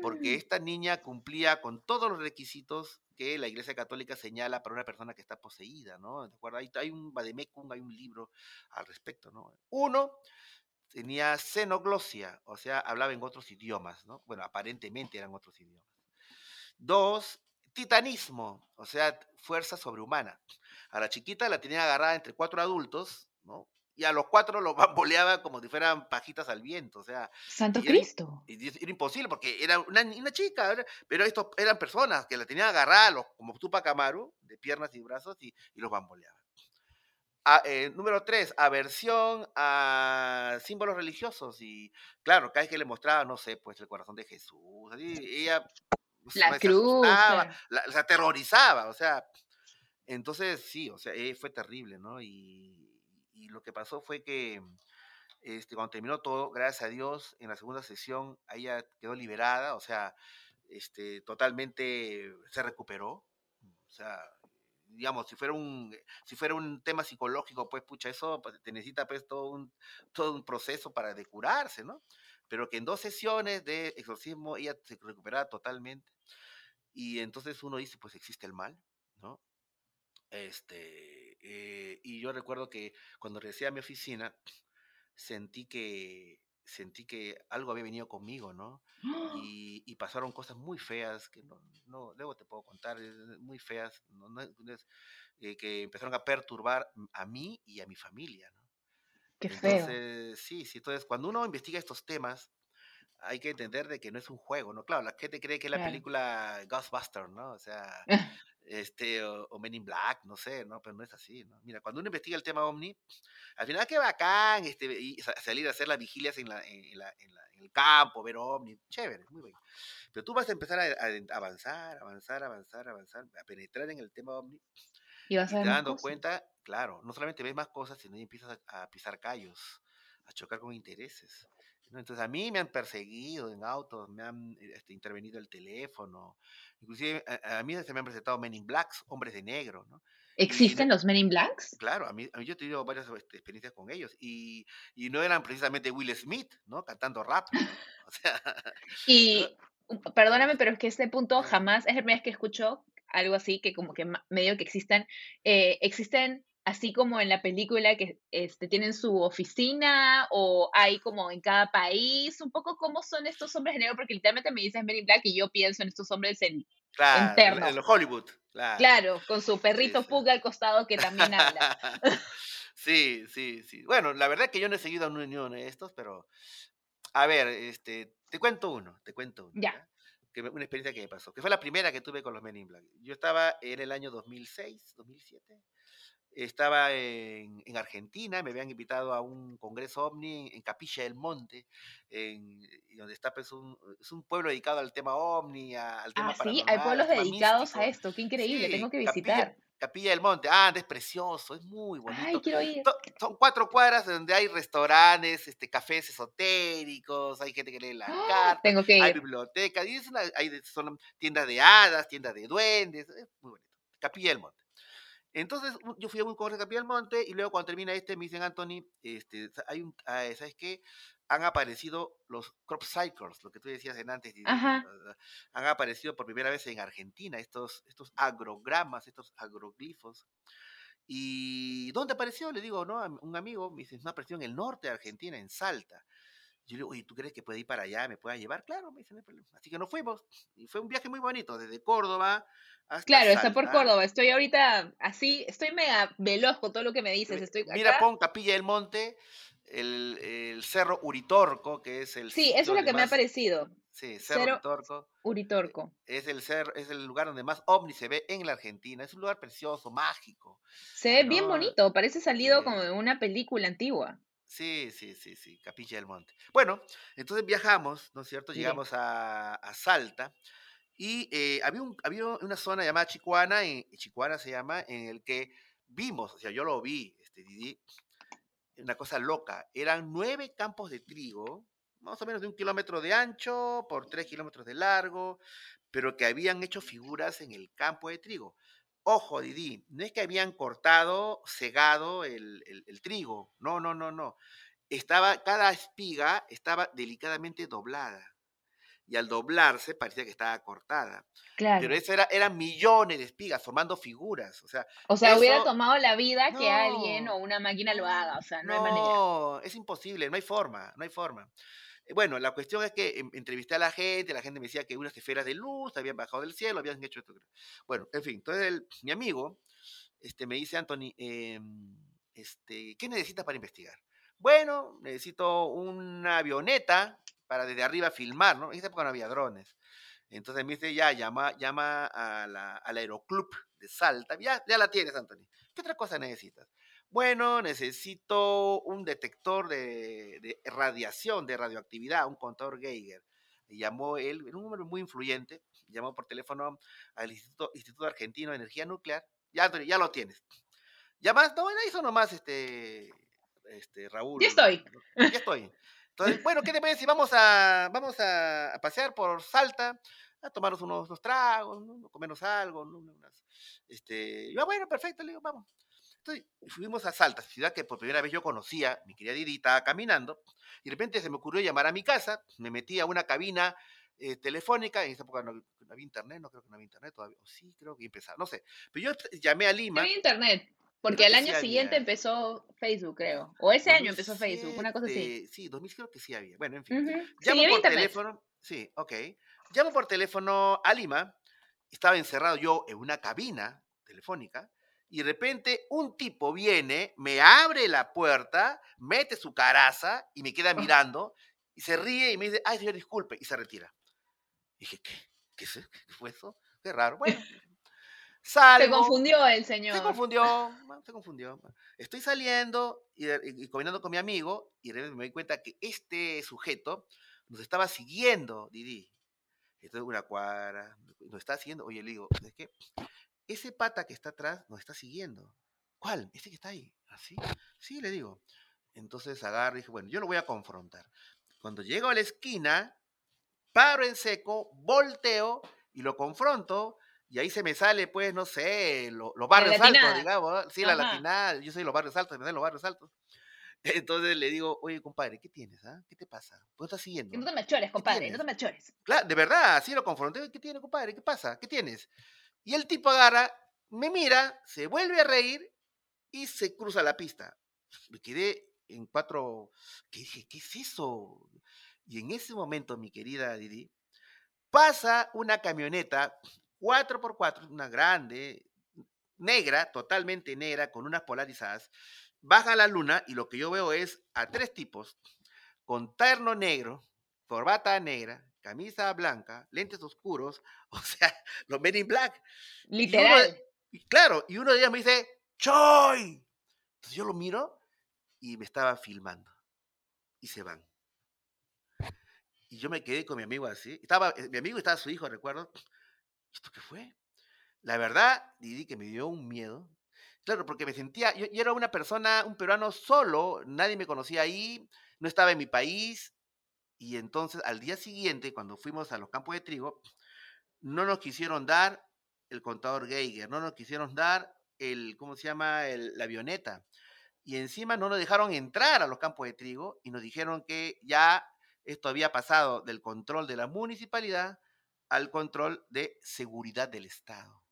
C: porque mm. esta niña cumplía con todos los requisitos que la Iglesia Católica señala para una persona que está poseída, ¿no? ¿De acuerdo? Hay, un Bademecum, hay un libro al respecto, ¿no? Uno, tenía xenoglosia, o sea, hablaba en otros idiomas, ¿no? Bueno, aparentemente eran otros idiomas. Dos, titanismo, o sea, fuerza sobrehumana. A la chiquita la tenía agarrada entre cuatro adultos, ¿no? Y a los cuatro los bamboleaba como si fueran pajitas al viento, o sea.
B: Santo Cristo.
C: Era, imposible porque era una, una chica, pero estos eran personas que la tenían agarrada, como Tupac Amaru, de piernas y brazos, y, y los bamboleaban. Eh, número tres, aversión a símbolos religiosos. Y claro, cada vez que le mostraba, no sé, pues el corazón de Jesús, ella
B: la cruz.
C: La, aterrorizaba, o sea. Entonces, sí, o sea, eh, fue terrible, ¿no? Y, y, lo que pasó fue que este, cuando terminó todo, gracias a Dios, en la segunda sesión, ella quedó liberada, o sea, este, totalmente se recuperó. O sea, digamos, si fuera un, si fuera un tema psicológico, pues, pucha, eso pues, te necesita pues todo un, todo un proceso para de curarse, ¿no? Pero que en dos sesiones de exorcismo ella se recuperaba totalmente. Y entonces uno dice, pues existe el mal, ¿no? Este, eh, y yo recuerdo que cuando regresé a mi oficina, sentí que, sentí que algo había venido conmigo, ¿no? Y, y, pasaron cosas muy feas, que no, no, luego te puedo contar, muy feas, no, no, eh, que empezaron a perturbar a mí y a mi familia, ¿no?
B: Qué feo.
C: Entonces, sí, sí, entonces cuando uno investiga estos temas, hay que entender de que no es un juego, ¿no? Claro, la gente cree que es la película Ghostbusters, ¿no? O sea, este, o, Men in Black, no sé, ¿no? Pero no es así, ¿no? Mira, cuando uno investiga el tema OVNI, al final qué bacán, este, y salir a hacer las vigilias en, la, en, la, en, el campo, ver OVNI, chévere, muy bien. Pero tú vas a empezar a, avanzar, avanzar, avanzar, avanzar, a penetrar en el tema OVNI, y, vas a te dando cuenta, claro, no solamente ves más cosas, sino que empiezas a pisar callos, a chocar con intereses. Entonces a mí me han perseguido en autos, me han este, intervenido el teléfono, inclusive a, mí se me han presentado Men in Blacks, hombres de negro, ¿no?
B: ¿Existen los Men in Blacks?
C: Claro, a mí, yo he tenido varias este, experiencias con ellos y, y, no eran precisamente Will Smith, ¿no? Cantando rap. O sea,
B: y perdóname, pero es que este punto jamás es la primera vez que escucho algo así, que como que medio que existen, eh, existen así como en la película que este, tienen su oficina o hay como en cada país, un poco cómo son estos hombres de negro, porque literalmente me dices Men Black y yo pienso en estos hombres en,
C: claro, en Hollywood. Claro.
B: claro. con su perrito Puga al costado que también habla.
C: sí, sí, sí. Bueno, la verdad es que yo no he seguido a uno de estos, pero a ver, este, te cuento uno, te cuento uno.
B: Ya.
C: Que una experiencia que me pasó, que fue la primera que tuve con los Men in Black. Yo estaba en el año 2006, 2007 estaba en, Argentina, me habían invitado a un congreso ovni en, Capilla del Monte, en, donde está pues, un, es un pueblo dedicado al tema ovni, al tema
B: ah, sí, hay pueblos dedicados a esto, qué increíble, tengo que visitar.
C: Capilla, del Monte, ah, es precioso, es muy bonito.
B: Ay, quiero ir.
C: Son cuatro cuadras donde hay restaurantes, este, cafés esotéricos, hay gente que lee la ¡Ah! carta,
B: tengo que ir.
C: hay biblioteca, y es una, hay son tiendas de hadas, tiendas de duendes, es muy bonito. Capilla del Monte. Entonces, yo fui a un congreso de del Monte y luego cuando termina este me dicen, Anthony, este, hay un, ah, ¿sabes qué? Han aparecido los crop cycles, lo que tú decías en antes. Han aparecido por primera vez en Argentina estos, estos agrogramas, estos agroglifos. ¿Y dónde apareció? Le digo, ¿no? un amigo me dice, no apareció en el norte de Argentina, en Salta. Yo le digo, oye, ¿tú crees que puede ir para allá? ¿Me pueda llevar? Claro, me dice, no hay problema. Así que nos fuimos. Y fue un viaje muy bonito, desde Córdoba
B: claro, está por Córdoba. Estoy ahorita así, estoy mega veloz con todo lo que me dices. Estoy
C: Mira, pon Capilla del Monte, el, Cerro Uritorco, que es el.
B: Sí, eso es lo que me ha parecido.
C: Sí, Cerro, Uritorco.
B: Uritorco.
C: Es el, cerro, es el lugar donde más ovni se ve en la Argentina. Es un lugar precioso, mágico.
B: Se ve bien bonito, parece salido como de una película antigua.
C: Sí, sí, sí, sí, Capilla del Monte. Bueno, entonces viajamos, ¿no es cierto? Llegamos a, a Salta. Y eh, había, un, había una zona llamada Chicuana, en, Chicuana se llama, en el que vimos, o sea, yo lo vi, este, Didi, una cosa loca. Eran nueve campos de trigo, más o menos de un kilómetro de ancho por tres kilómetros de largo, pero que habían hecho figuras en el campo de trigo. Ojo, Didi, no es que habían cortado, cegado el, el trigo, no, no, no, no. Estaba, cada espiga estaba delicadamente doblada y al doblarse parecía que estaba cortada.
B: Claro.
C: Pero eso era, eran millones de espigas formando figuras. O sea,
B: O sea, hubiera tomado la vida que alguien
C: No.
B: o una máquina lo haga. O sea, no, hay manera.
C: no, es imposible, no hay forma, no hay forma. Bueno, la cuestión es que em, entrevisté a la gente, la gente me decía que unas esferas de luz habían bajado del cielo, habían hecho esto. Bueno, en fin, entonces el- mi amigo este, me dice, Anthony, em, este, ¿qué necesitas para investigar? Bueno, necesito una avioneta para desde arriba filmar, ¿no? En esa época no había drones. Entonces me dice, ya, llama, llama a la- al aeroclub de Salta. Ya, ya la tienes, Anthony. ¿Qué otra cosa necesitas? Bueno, necesito un detector de, de radiación, de radioactividad, un contador Geiger. Y llamó él, era un hombre muy influyente, llamó por teléfono al Instituto, Instituto Argentino de Energía Nuclear. Ya, ya lo tienes. ¿Llamas? No, era eso nomás, este, este, Raúl.
B: Ya estoy.
C: Ya estoy. Entonces, bueno, ¿qué te parece si vamos a, vamos a, a pasear por Salta, a tomarnos unos, unos tragos, ¿no? comernos algo, ¿no? Unas, este, yo, ah, bueno, perfecto, le digo, vamos. Fuimos a Salta, ciudad que por primera vez yo conocía, mi querida Didi estaba caminando, y de repente se me ocurrió llamar a mi casa, me metí a una cabina eh, telefónica, en esa época no, no había internet, no creo que no había internet todavía, o sí, creo que empezaba, no sé, pero yo llamé a
B: No
C: Lima.
B: había internet. Porque al año
C: sí
B: siguiente
C: había.
B: empezó Facebook, creo. O ese año empezó Facebook, una cosa así.
C: 2007, Sí, 2000 creo que sí había. Bueno, en fin.
B: Ujú. Sí,
C: Llamo por
B: internet.
C: teléfono. Sí, ok. Llamo por teléfono a Lima. Estaba encerrado yo en una cabina telefónica. Y de repente un tipo viene, me abre la puerta, mete su caraza y me queda
B: Oh.
C: mirando. Y se ríe y me dice, ay, señor, disculpe. Y se retira. dije, ¿qué? ¿Qué, es eso? ¿Qué fue eso? Qué raro. Bueno,
B: Se
C: salgo.
B: confundió el
C: Se
B: señor.
C: confundió, bueno, se confundió. Estoy saliendo y, y- y caminando con mi amigo y de repente me doy cuenta que este sujeto nos estaba siguiendo, Didi. Entonces una cuadra, nos está siguiendo. Oye, le digo, ¿es que Ese pata que está atrás nos está siguiendo. ¿Cuál? Este que está ahí. ¿Así? Sí, le digo. Entonces agarro y dije, bueno, yo lo voy a confrontar. Cuando llego a la esquina, paro en seco, volteo y lo confronto. Y ahí se me sale, pues, no sé, lo- los barrios altos, digamos. Sí, la
B: Ajá.
C: latinada. Yo soy los barrios altos, me dan los barrios altos. Entonces le digo, oye, compadre, ¿qué tienes? ah? ¿Qué te pasa? ¿Por qué estás siguiendo?
B: Que no te me achores, compadre, no te me achores.
C: Claro, de verdad, así lo confronté. ¿Qué tiene, compadre? ¿Qué pasa? ¿Qué tienes? Y el tipo agarra, me mira, se vuelve a reír y se cruza la pista. Me quedé en cuatro. ¿Qué dije? ¿Qué es eso? Y en ese momento, mi querida Didi, pasa una camioneta 4x4, una grande, negra, totalmente negra, con unas polarizadas. Baja la luna y lo que yo veo es a tres tipos con terno negro, corbata negra, camisa blanca, lentes oscuros, o sea, los Men in Black. Y uno
B: Literal.
C: y claro, y uno de ellos me dice, ¡Choy! Entonces yo lo miro y me estaba filmando. Y se van. Y yo me quedé con mi amigo así. Estaba, eh, mi amigo estaba su hijo, recuerdo. ¿Esto qué fue? La verdad, Didi, que me dio un miedo. Claro, porque me sentía, yo, yo era una persona, un peruano solo, nadie me conocía ahí, no estaba en mi país. Y entonces al día siguiente, cuando fuimos a los campos de trigo, no nos quisieron dar el contador Geiger, no nos quisieron dar el, ¿cómo se llama? El- la avioneta. Y encima no nos dejaron entrar a los campos de trigo y nos dijeron que ya esto había pasado del control de la municipalidad al control de seguridad del Estado.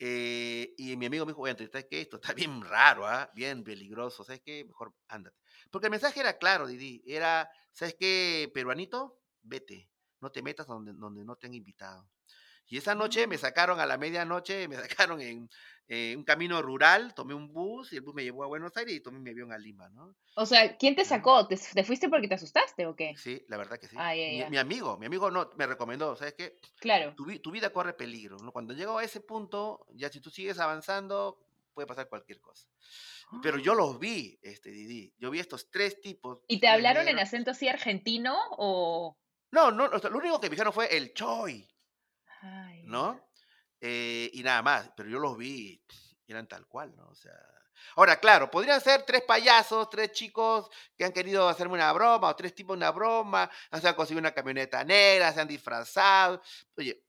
C: Eh, y mi amigo me dijo, oye, Antonio, ¿sabes qué? Esto está bien raro, ¿ah? bien peligroso, ¿sabes qué? Mejor ándate. Porque el mensaje era claro, Didi, era, ¿sabes qué, peruanito? Vete, no te metas donde, donde no te han invitado. Y esa noche me sacaron a la medianoche, me sacaron en, eh, un camino rural, tomé un bus y el bus me llevó a Buenos Aires y tomé mi avión a Lima, ¿no?
B: O sea, ¿quién te sacó? ¿Te, te fuiste porque te asustaste o qué?
C: Sí, la verdad que sí.
B: Ah,
C: mi,
B: ya.
C: mi amigo, mi amigo no, me recomendó, ¿sabes qué?
B: Claro.
C: Tu, tu vida corre peligro, ¿no? Cuando llego a ese punto, ya si tú sigues avanzando, puede pasar cualquier cosa. Pero yo los vi, este Didi, yo vi estos tres tipos.
B: ¿Y te hablaron en acento así argentino o...?
C: No, no, lo único que me dijeron fue el choy,
B: Ay,
C: ¿no? Eh, y nada más, pero yo los vi, eran tal cual, ¿no? O sea. Ahora, claro, podrían ser tres payasos, tres chicos que han querido hacerme una broma, o tres tipos una broma, se han conseguido una camioneta negra, se han disfrazado. Oye,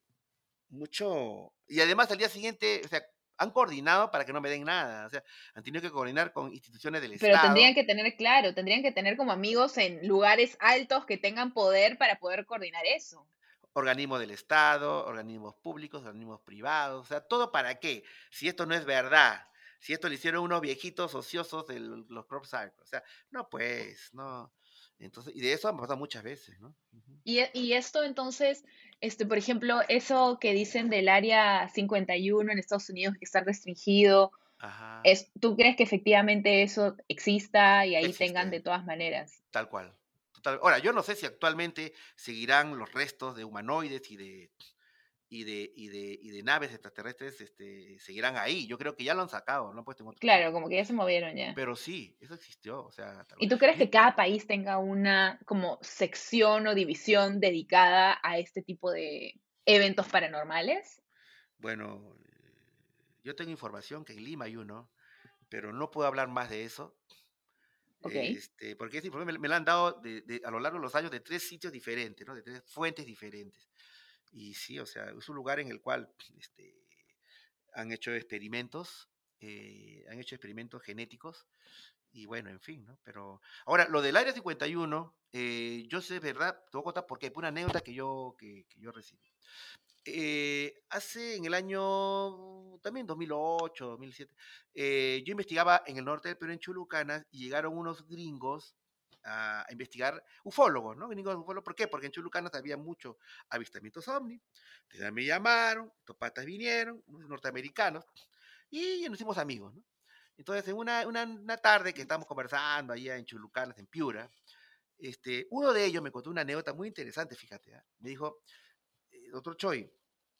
C: mucho. Y además al día siguiente, o sea, han coordinado para que no me den nada. O sea, han tenido que coordinar con instituciones del
B: Pero
C: Estado.
B: tendrían que tener, claro, tendrían que tener como amigos en lugares altos que tengan poder para poder coordinar eso.
C: Organismos del Estado, organismos públicos, organismos privados, o sea, todo para qué, si esto no es verdad, si esto lo hicieron unos viejitos ociosos de los crop circles, o sea, no pues, no, entonces, y de eso han pasado muchas veces, ¿no?
B: Y, e- y esto entonces, este, por ejemplo, eso que dicen del área 51 en Estados Unidos que está restringido,
C: Ajá,
B: es, ¿tú crees que efectivamente eso exista y ahí tengan de todas maneras?
C: tal cual. Total- Ahora, yo no sé si actualmente seguirán los restos de humanoides y de, y de, y de, y de naves extraterrestres, este, seguirán ahí. Yo creo que ya lo han sacado, han puesto en otro
B: Claro, como que ya se movieron ya.
C: Pero sí, eso existió, o sea,
B: ¿Y tú crees que cada país tenga una como sección o división dedicada a este tipo de eventos paranormales?
C: Bueno, yo tengo información que en Lima hay uno, pero no puedo hablar más de eso,
B: Ok.
C: este, porque esa información me, me la han dado de- de- a lo largo de los años de tres sitios diferentes, ¿no? De tres fuentes diferentes. Y sí, o sea, es un lugar en el cual este, han hecho experimentos, eh, han hecho experimentos genéticos, y bueno, en fin, ¿no? Pero ahora, lo del Área 51, eh, yo sé, ¿verdad? Te voy a contar porque por una anécdota que yo, que, que yo recibí. Eh, hace en el año, también 2008, 2007, eh, yo investigaba en el norte del Perú, en Chulucanas, y llegaron unos gringos a, investigar ufólogos, ¿no? Gringos ufólogos, ¿por qué? Porque en Chulucanas había muchos avistamientos ovni. Me llamaron, estos patas vinieron, unos norteamericanos, y nos hicimos amigos, ¿no? Entonces, en una, una, una tarde que estábamos conversando allá en Chulucanas, en Piura, este, uno de ellos me contó una anécdota muy interesante, fíjate. ¿ah? Me dijo, doctor Choi,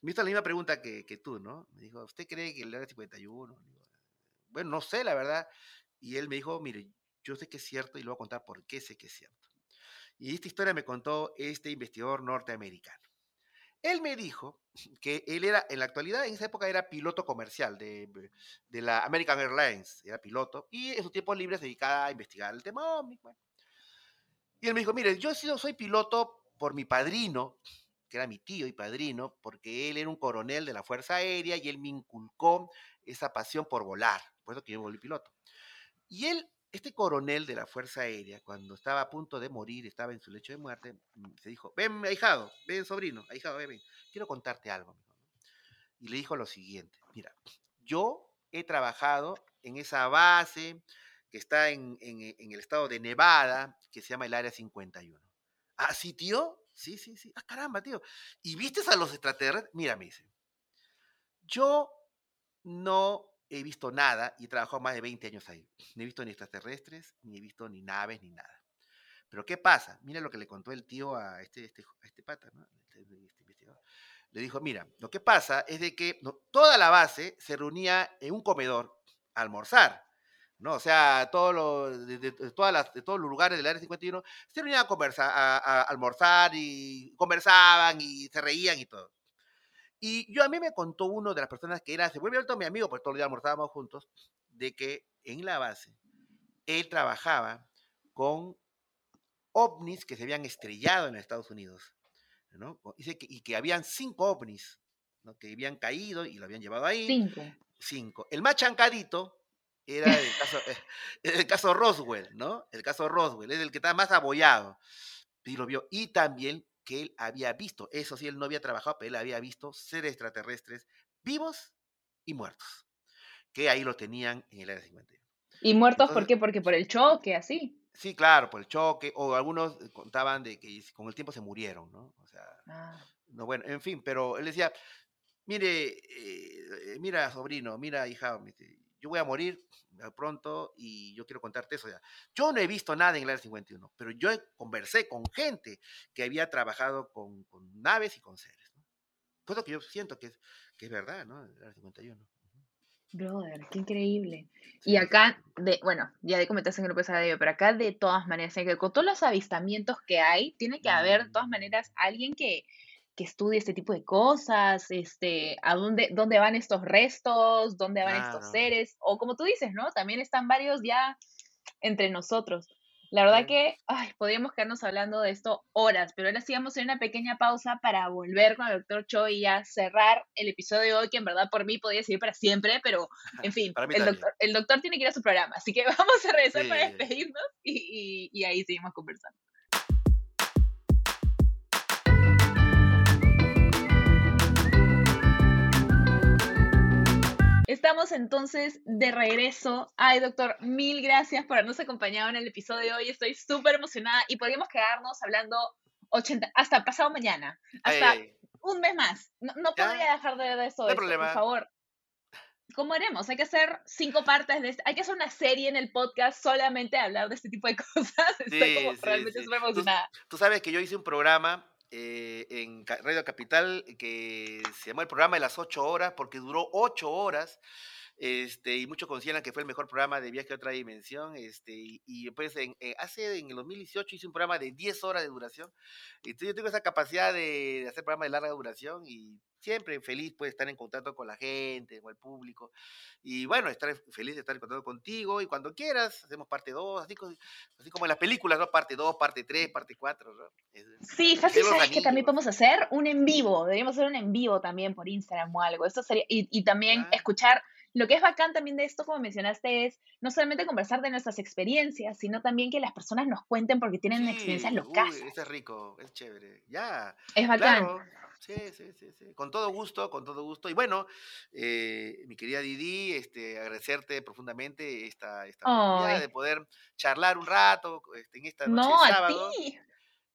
C: me hizo la misma pregunta que, que tú, ¿no? Me dijo, ¿usted cree que el área 51? Digo, bueno, no sé, la verdad. Y él me dijo, mire, yo sé que es cierto y le voy a contar por qué sé que es cierto. Y esta historia me contó este investigador norteamericano. Él me dijo que él era, en la actualidad, en esa época era piloto comercial de, de la American Airlines, era piloto, y en su tiempo libre se dedicaba a investigar el tema bueno. Y él me dijo, mire, yo soy piloto por mi padrino, que era mi tío y padrino, porque él era un coronel de la Fuerza Aérea y él me inculcó esa pasión por volar, por eso que yo volví piloto. Y él, este coronel de la Fuerza Aérea, cuando estaba a punto de morir, estaba en su lecho de muerte, mm, se dijo, ven, ahijado, ven, sobrino, ahijado, ven, ven, quiero contarte algo. mijo". Y le dijo lo siguiente, mira, yo he trabajado en esa base que está en, en- en el estado de Nevada, que se llama el Área 51. ¿Ah, sí, tío? Sí, sí, sí. Ah, caramba, tío. ¿Y viste a los extraterrestres? Mira, me dice, yo no he visto nada y he trabajado más de 20 años ahí. No he visto ni extraterrestres, ni he visto ni naves, ni nada. Pero ¿qué pasa? Mira lo que le contó el tío a este, este, este pata, ¿no? Este, este investigador. Le dijo, mira, lo que pasa es de que toda la base se reunía en un comedor a almorzar. ¿No? O sea, todos los, de, de- de todas las, de todos los lugares del área 51 se reunían a, conversar, a, a almorzar y conversaban y se reían y todo. Y yo a mí me contó uno de las personas que era, se vuelve alto mi amigo, porque todos los días almorzábamos juntos, de que en la base él trabajaba con ovnis que se habían estrellado en Estados Unidos. ¿no? Dice que, y que habían cinco ovnis ¿no? que habían caído y lo habían llevado ahí.
B: Cinco.
C: Cinco. El más chancadito era el caso, eh, el caso Roswell, ¿no? El caso Roswell, es el que está más abollado. Y lo vio. Y también que él había visto, eso sí, él no había trabajado, pero él había visto seres extraterrestres vivos y muertos, que ahí lo tenían en el área 51.
B: ¿Y muertos por
C: Entonces-
B: qué? Porque por el choque, así.
C: Sí, claro, por el choque, o algunos eh, contaban de que con el tiempo se murieron, ¿no? O sea,
B: Ah.
C: no, bueno, en fin, pero él decía, mire, eh, mira, sobrino, mira, hija, dice, yo voy a morir pronto y yo quiero contarte eso ya. Yo no he visto nada en el área 51, pero yo conversé con gente que había trabajado con, con naves y con seres. ¿no? Por eso que yo siento que es, que es verdad, ¿no? El área 51.
B: Brother, qué increíble.
C: Sí,
B: Y acá, de, bueno, ya de comentaste que no puedes hablar de pero acá de todas maneras, que- con todos los avistamientos que hay, tiene que haber de todas
C: Mm.
B: maneras alguien que, que estudie este tipo de cosas, este, a dónde, dónde van estos restos, dónde van estos seres, o como tú dices, ¿no? También están varios ya entre nosotros. La verdad
C: Bien.
B: que ay, podríamos quedarnos hablando de esto horas, pero ahora sí vamos a hacer una pequeña pausa para volver con el doctor Choi y ya cerrar el episodio de hoy, que en verdad por mí podría seguir para siempre, pero en fin, el doctor, el doctor tiene que ir a su programa, así que vamos a regresar para
C: Sí.
B: despedirnos y, y- y ahí seguimos conversando. Estamos entonces de regreso. Ay, doctor, mil gracias por habernos acompañado en el episodio de hoy. Estoy súper emocionada y podríamos quedarnos hablando 80, hasta pasado mañana, hasta un mes más. No, no podría dejar de ver eso,
C: No
B: esto, por favor. ¿Cómo haremos? Hay que hacer cinco partes de este, hay que hacer una serie en el podcast solamente de hablar de este tipo de cosas. Estoy
C: Sí,
B: como
C: sí,
B: realmente
C: sí.
B: súper
C: Tú-
B: emocionada.
C: Tú sabes que yo hice un programa eh, en Radio Capital que se llamó el programa de las ocho horas porque duró ocho horas. Este, y muchos consideran que fue el mejor programa de viaje a otra dimensión. Este, y, y pues en, eh, hace en el 2018 hice un programa de 10 horas de duración. Entonces yo tengo esa capacidad de, de hacer programas de larga duración y siempre feliz pues estar en contacto con la gente, con el público. Y bueno, estar feliz de estar en contacto contigo y cuando quieras hacemos parte 2, así, así como en las películas, ¿no? Parte 2, parte 3, parte 4, ¿no? Es-
B: Sí, fácil, ¿sabes que también
C: anillos.
B: podemos hacer? Un en vivo, deberíamos hacer un en vivo también por Instagram o algo. Eso sería, y, y también
C: Claro.
B: escuchar, lo que es bacán también de esto, como mencionaste, es no solamente conversar de nuestras experiencias, sino también que las personas nos cuenten porque tienen experiencias
C: Sí,
B: locas.
C: uy, eso es rico, es chévere. Ya,
B: Es bacán.
C: claro. Sí, sí, sí, sí. Con todo gusto, con todo gusto. Y bueno, eh, mi querida Didi, este, agradecerte profundamente esta, esta oportunidad de poder charlar un rato este, en esta noche
B: No,
C: de
B: a
C: sábado.
B: ti.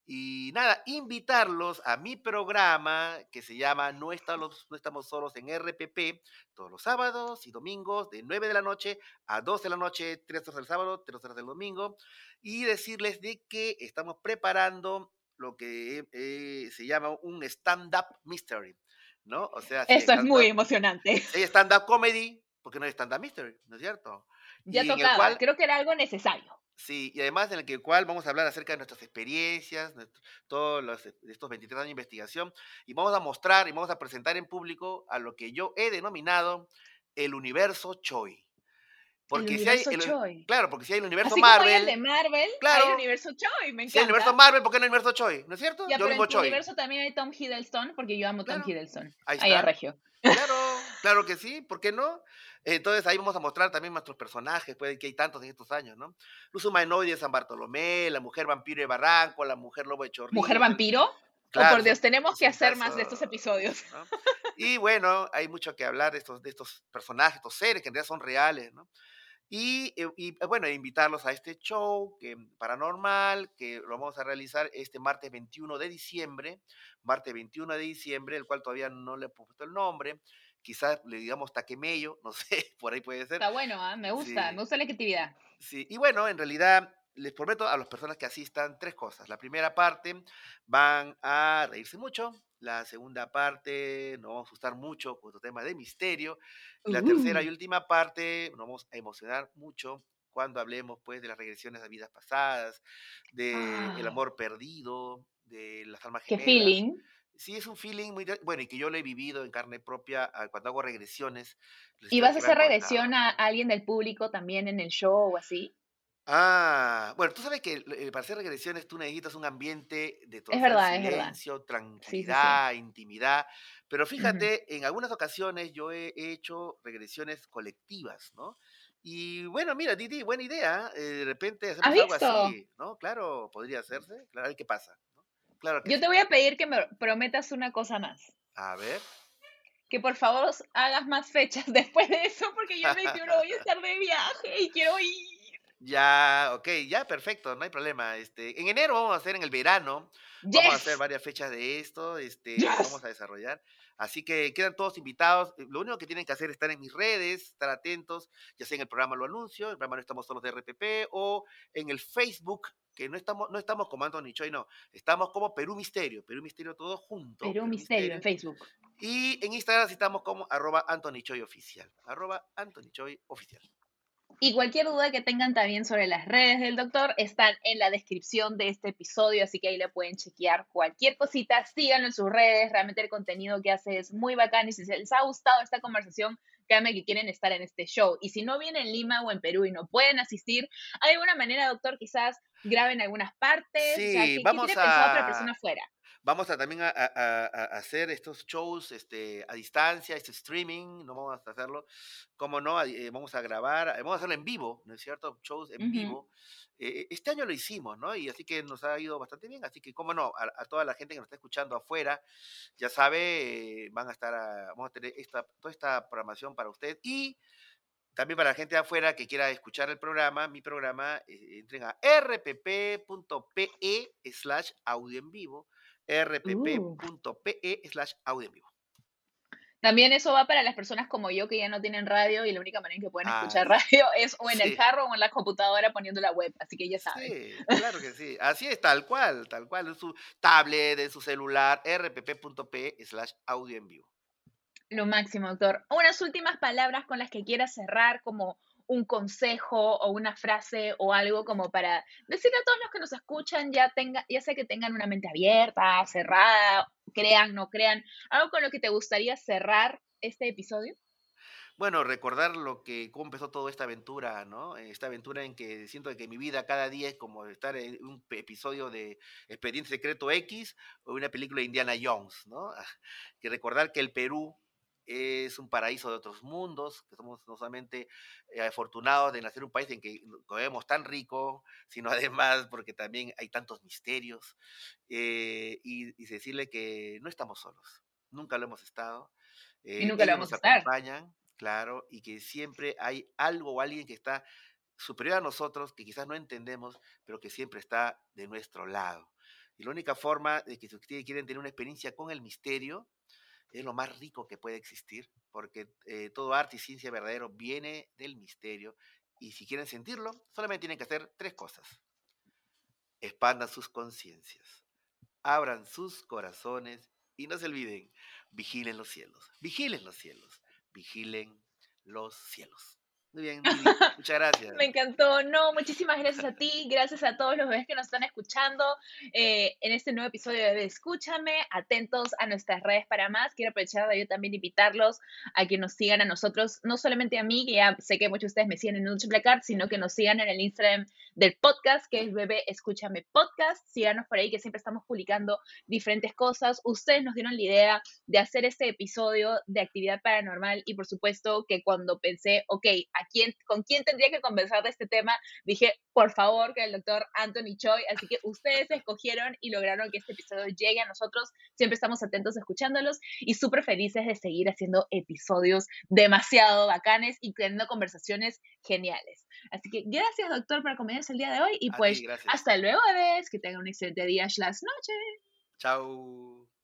C: Y nada, invitarlos a mi programa que se llama No estamos, no estamos solos en RPP, todos los sábados y domingos de 9 de la noche a 2 de la noche, 3 horas del sábado, 3 horas del domingo, y decirles de que estamos preparando lo que eh, se llama un stand-up mystery, ¿no? O sea, si
B: es muy emocionante.
C: si hay stand-up comedy, porque no hay stand-up mystery, ¿no es cierto?
B: Ya
C: Y
B: tocaba,
C: cual-
B: creo que era algo necesario.
C: Sí, y además en el que cual vamos a hablar acerca de nuestras experiencias, todos los, estos 23 años de investigación, y vamos a mostrar y vamos a presentar en público a lo que yo he denominado el universo Choi. Porque
B: el
C: si hay,
B: universo
C: el-
B: Choi.
C: claro, porque si hay el universo
B: Así como hay el
C: Marvel,
B: de Marvel, hay
C: Claro.
B: el universo Choi, me
C: si hay el universo Marvel, ¿por qué no el universo Choi? ¿No es cierto?
B: Ya,
C: yo
B: pero en
C: Choi.
B: universo también hay Tom Hiddleston, porque yo amo Tom. Hiddleston.
C: Ahí
B: Ahí a
C: está.
B: Regio.
C: Claro, claro que sí, ¿por qué no? Entonces ahí vamos a mostrar también nuestros personajes, pues, que hay tantos en estos años, ¿no? Luz humanoide de San Bartolomé, la mujer vampiro de Barranco, la mujer lobo de Chorrillos.
B: ¿Mujer vampiro?
C: Claro,
B: oh, por Dios, tenemos que hacer más de estos episodios.
C: ¿no? Y bueno, hay mucho que hablar de estos, de estos personajes, estos seres que en realidad son reales, ¿no? Y, eh, y, eh, bueno, invitarlos a este show que, paranormal que lo vamos a realizar este martes 21 de diciembre, martes 21 de diciembre, el cual todavía no le he puesto el nombre, quizás le digamos taquemello, no sé, por ahí puede ser.
B: Está bueno, ¿ah? me gusta,
C: Sí.
B: me gusta la creatividad.
C: Sí, y bueno, en realidad les prometo a las personas que asistan tres cosas. La primera parte van a reírse mucho. La segunda parte nos vamos a asustar mucho con otro tema de misterio. Y la tercera y última parte nos vamos a emocionar mucho cuando hablemos pues de las regresiones a vidas pasadas, de el
B: Ah.
C: amor perdido, de las almas
B: Qué
C: gemelas.
B: feeling.
C: Sí, es un feeling muy... Bueno, y que yo lo he vivido en carne propia ah, cuando hago regresiones.
B: ¿Y vas a hacer regresión a alguien del público también en el show o así?
C: Ah, bueno, tú sabes que eh, para hacer regresiones tú necesitas un ambiente de
B: verdad, es verdad.
C: silencio,
B: sí.
C: tranquilidad, intimidad. Pero fíjate, en algunas ocasiones yo he hecho regresiones colectivas, ¿no? Y bueno, mira, Didi, buena idea. eh, de repente
B: ¿Has
C: hacemos algo
B: visto?
C: así, ¿no? Claro, podría hacerse. Claro, a ver qué pasa, ¿no? Claro que
B: Yo te voy a pedir que me prometas una cosa más.
C: A ver.
B: Que por favor hagas más fechas después de eso, porque yo el 21 voy a estar de viaje y quiero ir.
C: Ya, ok, ya, perfecto, no hay problema. Este, en enero vamos a hacer en el verano, vamos a hacer
B: Yes.
C: varias fechas de esto, este,
B: Yes.
C: vamos a desarrollar. Así que quedan todos invitados. Eh, Lo único que tienen que hacer es estar en mis redes, estar atentos, ya sea en el programa lo anuncio, el programa no estamos solos de RPP, o en el Facebook, que no estamos, no estamos como Anthony Choi, no, estamos como Perú Misterio, Perú Misterio todo junto.
B: Pero un misterio en Facebook.
C: Y en Instagram estamos como arroba Anthony Choi Oficial, arroba Anthony Choi Oficial.
B: Y cualquier duda que tengan también sobre las redes del doctor están en la descripción de este episodio, así que ahí le pueden chequear cualquier cosita, síganlo en sus redes, realmente el contenido que hace es muy bacán y si se les ha gustado esta conversación, créanme que quieren estar en este show. Y si no vienen en Lima o en Perú y no pueden asistir, ¿hay alguna manera, doctor, quizás graben algunas partes.
C: Sí,
B: o sea, ¿qué,
C: vamos
B: qué tiene pensado para la
C: a-
B: persona afuera?
C: Vamos a también a, a- a- a hacer estos shows este, a distancia, este streaming, no vamos a hacerlo, como no, Eh, vamos a grabar, eh, vamos a hacerlo en vivo, ¿no es cierto? Shows en vivo. Eh, este año lo hicimos, ¿no? Y así que nos ha ido bastante bien, así que, como no, a, a toda la gente que nos está escuchando afuera, ya sabe, eh, van a estar, a- vamos a tener esta, toda esta programación para usted y también para la gente de afuera que quiera escuchar el programa, mi programa, entren a rpp.pe slash audio en vivo, rpp.pe slash audio en vivo.
B: También eso va para las personas como yo que ya no tienen radio y la única manera en que pueden
C: Ah,
B: escuchar radio es o en el carro o en la computadora poniendo la web, así que ya saben.
C: Sí, claro que sí. Así es, tal cual, tal cual. En su tablet, en su celular, rpp.pe slash audio en vivo.
B: Lo máximo, doctor. Unas últimas palabras con las que quiera cerrar, como un consejo o una frase o algo como para decirle a todos los que nos escuchan, ya tenga, ya sea que tengan una mente abierta, cerrada, crean, no crean, algo con lo que te gustaría cerrar este episodio.
C: Bueno, recordar lo que, cómo empezó toda esta aventura, ¿no? Esta aventura en que siento que mi vida cada día es como estar en un episodio de Expediente Secreto X o una película de Indiana Jones, ¿no? Que recordar que el Perú es un paraíso de otros mundos, que somos no solamente eh, afortunados de nacer en un país en que comemos tan rico, sino además porque también hay tantos misterios, eh, y, y decirle que no estamos solos, nunca lo hemos estado.
B: Y
C: eh,
B: nunca lo vamos
C: nos
B: a estar.
C: acompañan, claro, y que siempre hay algo o alguien que está superior a nosotros, que quizás no entendemos, pero que siempre está de nuestro lado. Y la única forma de que si ustedes quieren tener una experiencia con el misterio, es lo más rico que puede existir, porque eh, todo arte y ciencia verdadero viene del misterio. Y si quieren sentirlo, solamente tienen que hacer tres cosas. Expandan sus conciencias, abran sus corazones y no se olviden, vigilen los cielos, vigilen los cielos, vigilen los cielos. Muy bien, muchas gracias.
B: Me encantó. No, muchísimas gracias a ti, gracias a todos los bebés que nos están escuchando eh, en este nuevo episodio de Escúchame. Atentos a nuestras redes para más. Quiero aprovechar de yo también invitarlos a que nos sigan a nosotros, no solamente a mí, que ya sé que muchos de ustedes me siguen en Card, sino que nos sigan en el Instagram del podcast, que es Bebé Escúchame Podcast. Síganos por ahí, que siempre estamos publicando diferentes cosas. Ustedes nos dieron la idea de hacer este episodio de actividad paranormal y por supuesto que cuando pensé, ok, ¿a quién, ¿con quién tendría que conversar de este tema? Dije, por favor, que el doctor Anthony Choi. Así que ustedes escogieron y lograron que este episodio llegue a nosotros. Siempre estamos atentos escuchándolos y súper felices de seguir haciendo episodios demasiado bacanes y teniendo conversaciones geniales. Así que gracias, doctor, por acompañarnos el día de hoy y
C: A ti,
B: pues
C: gracias.
B: hasta luego, bebés. Que tengan un excelente día slash noche.
C: Chao.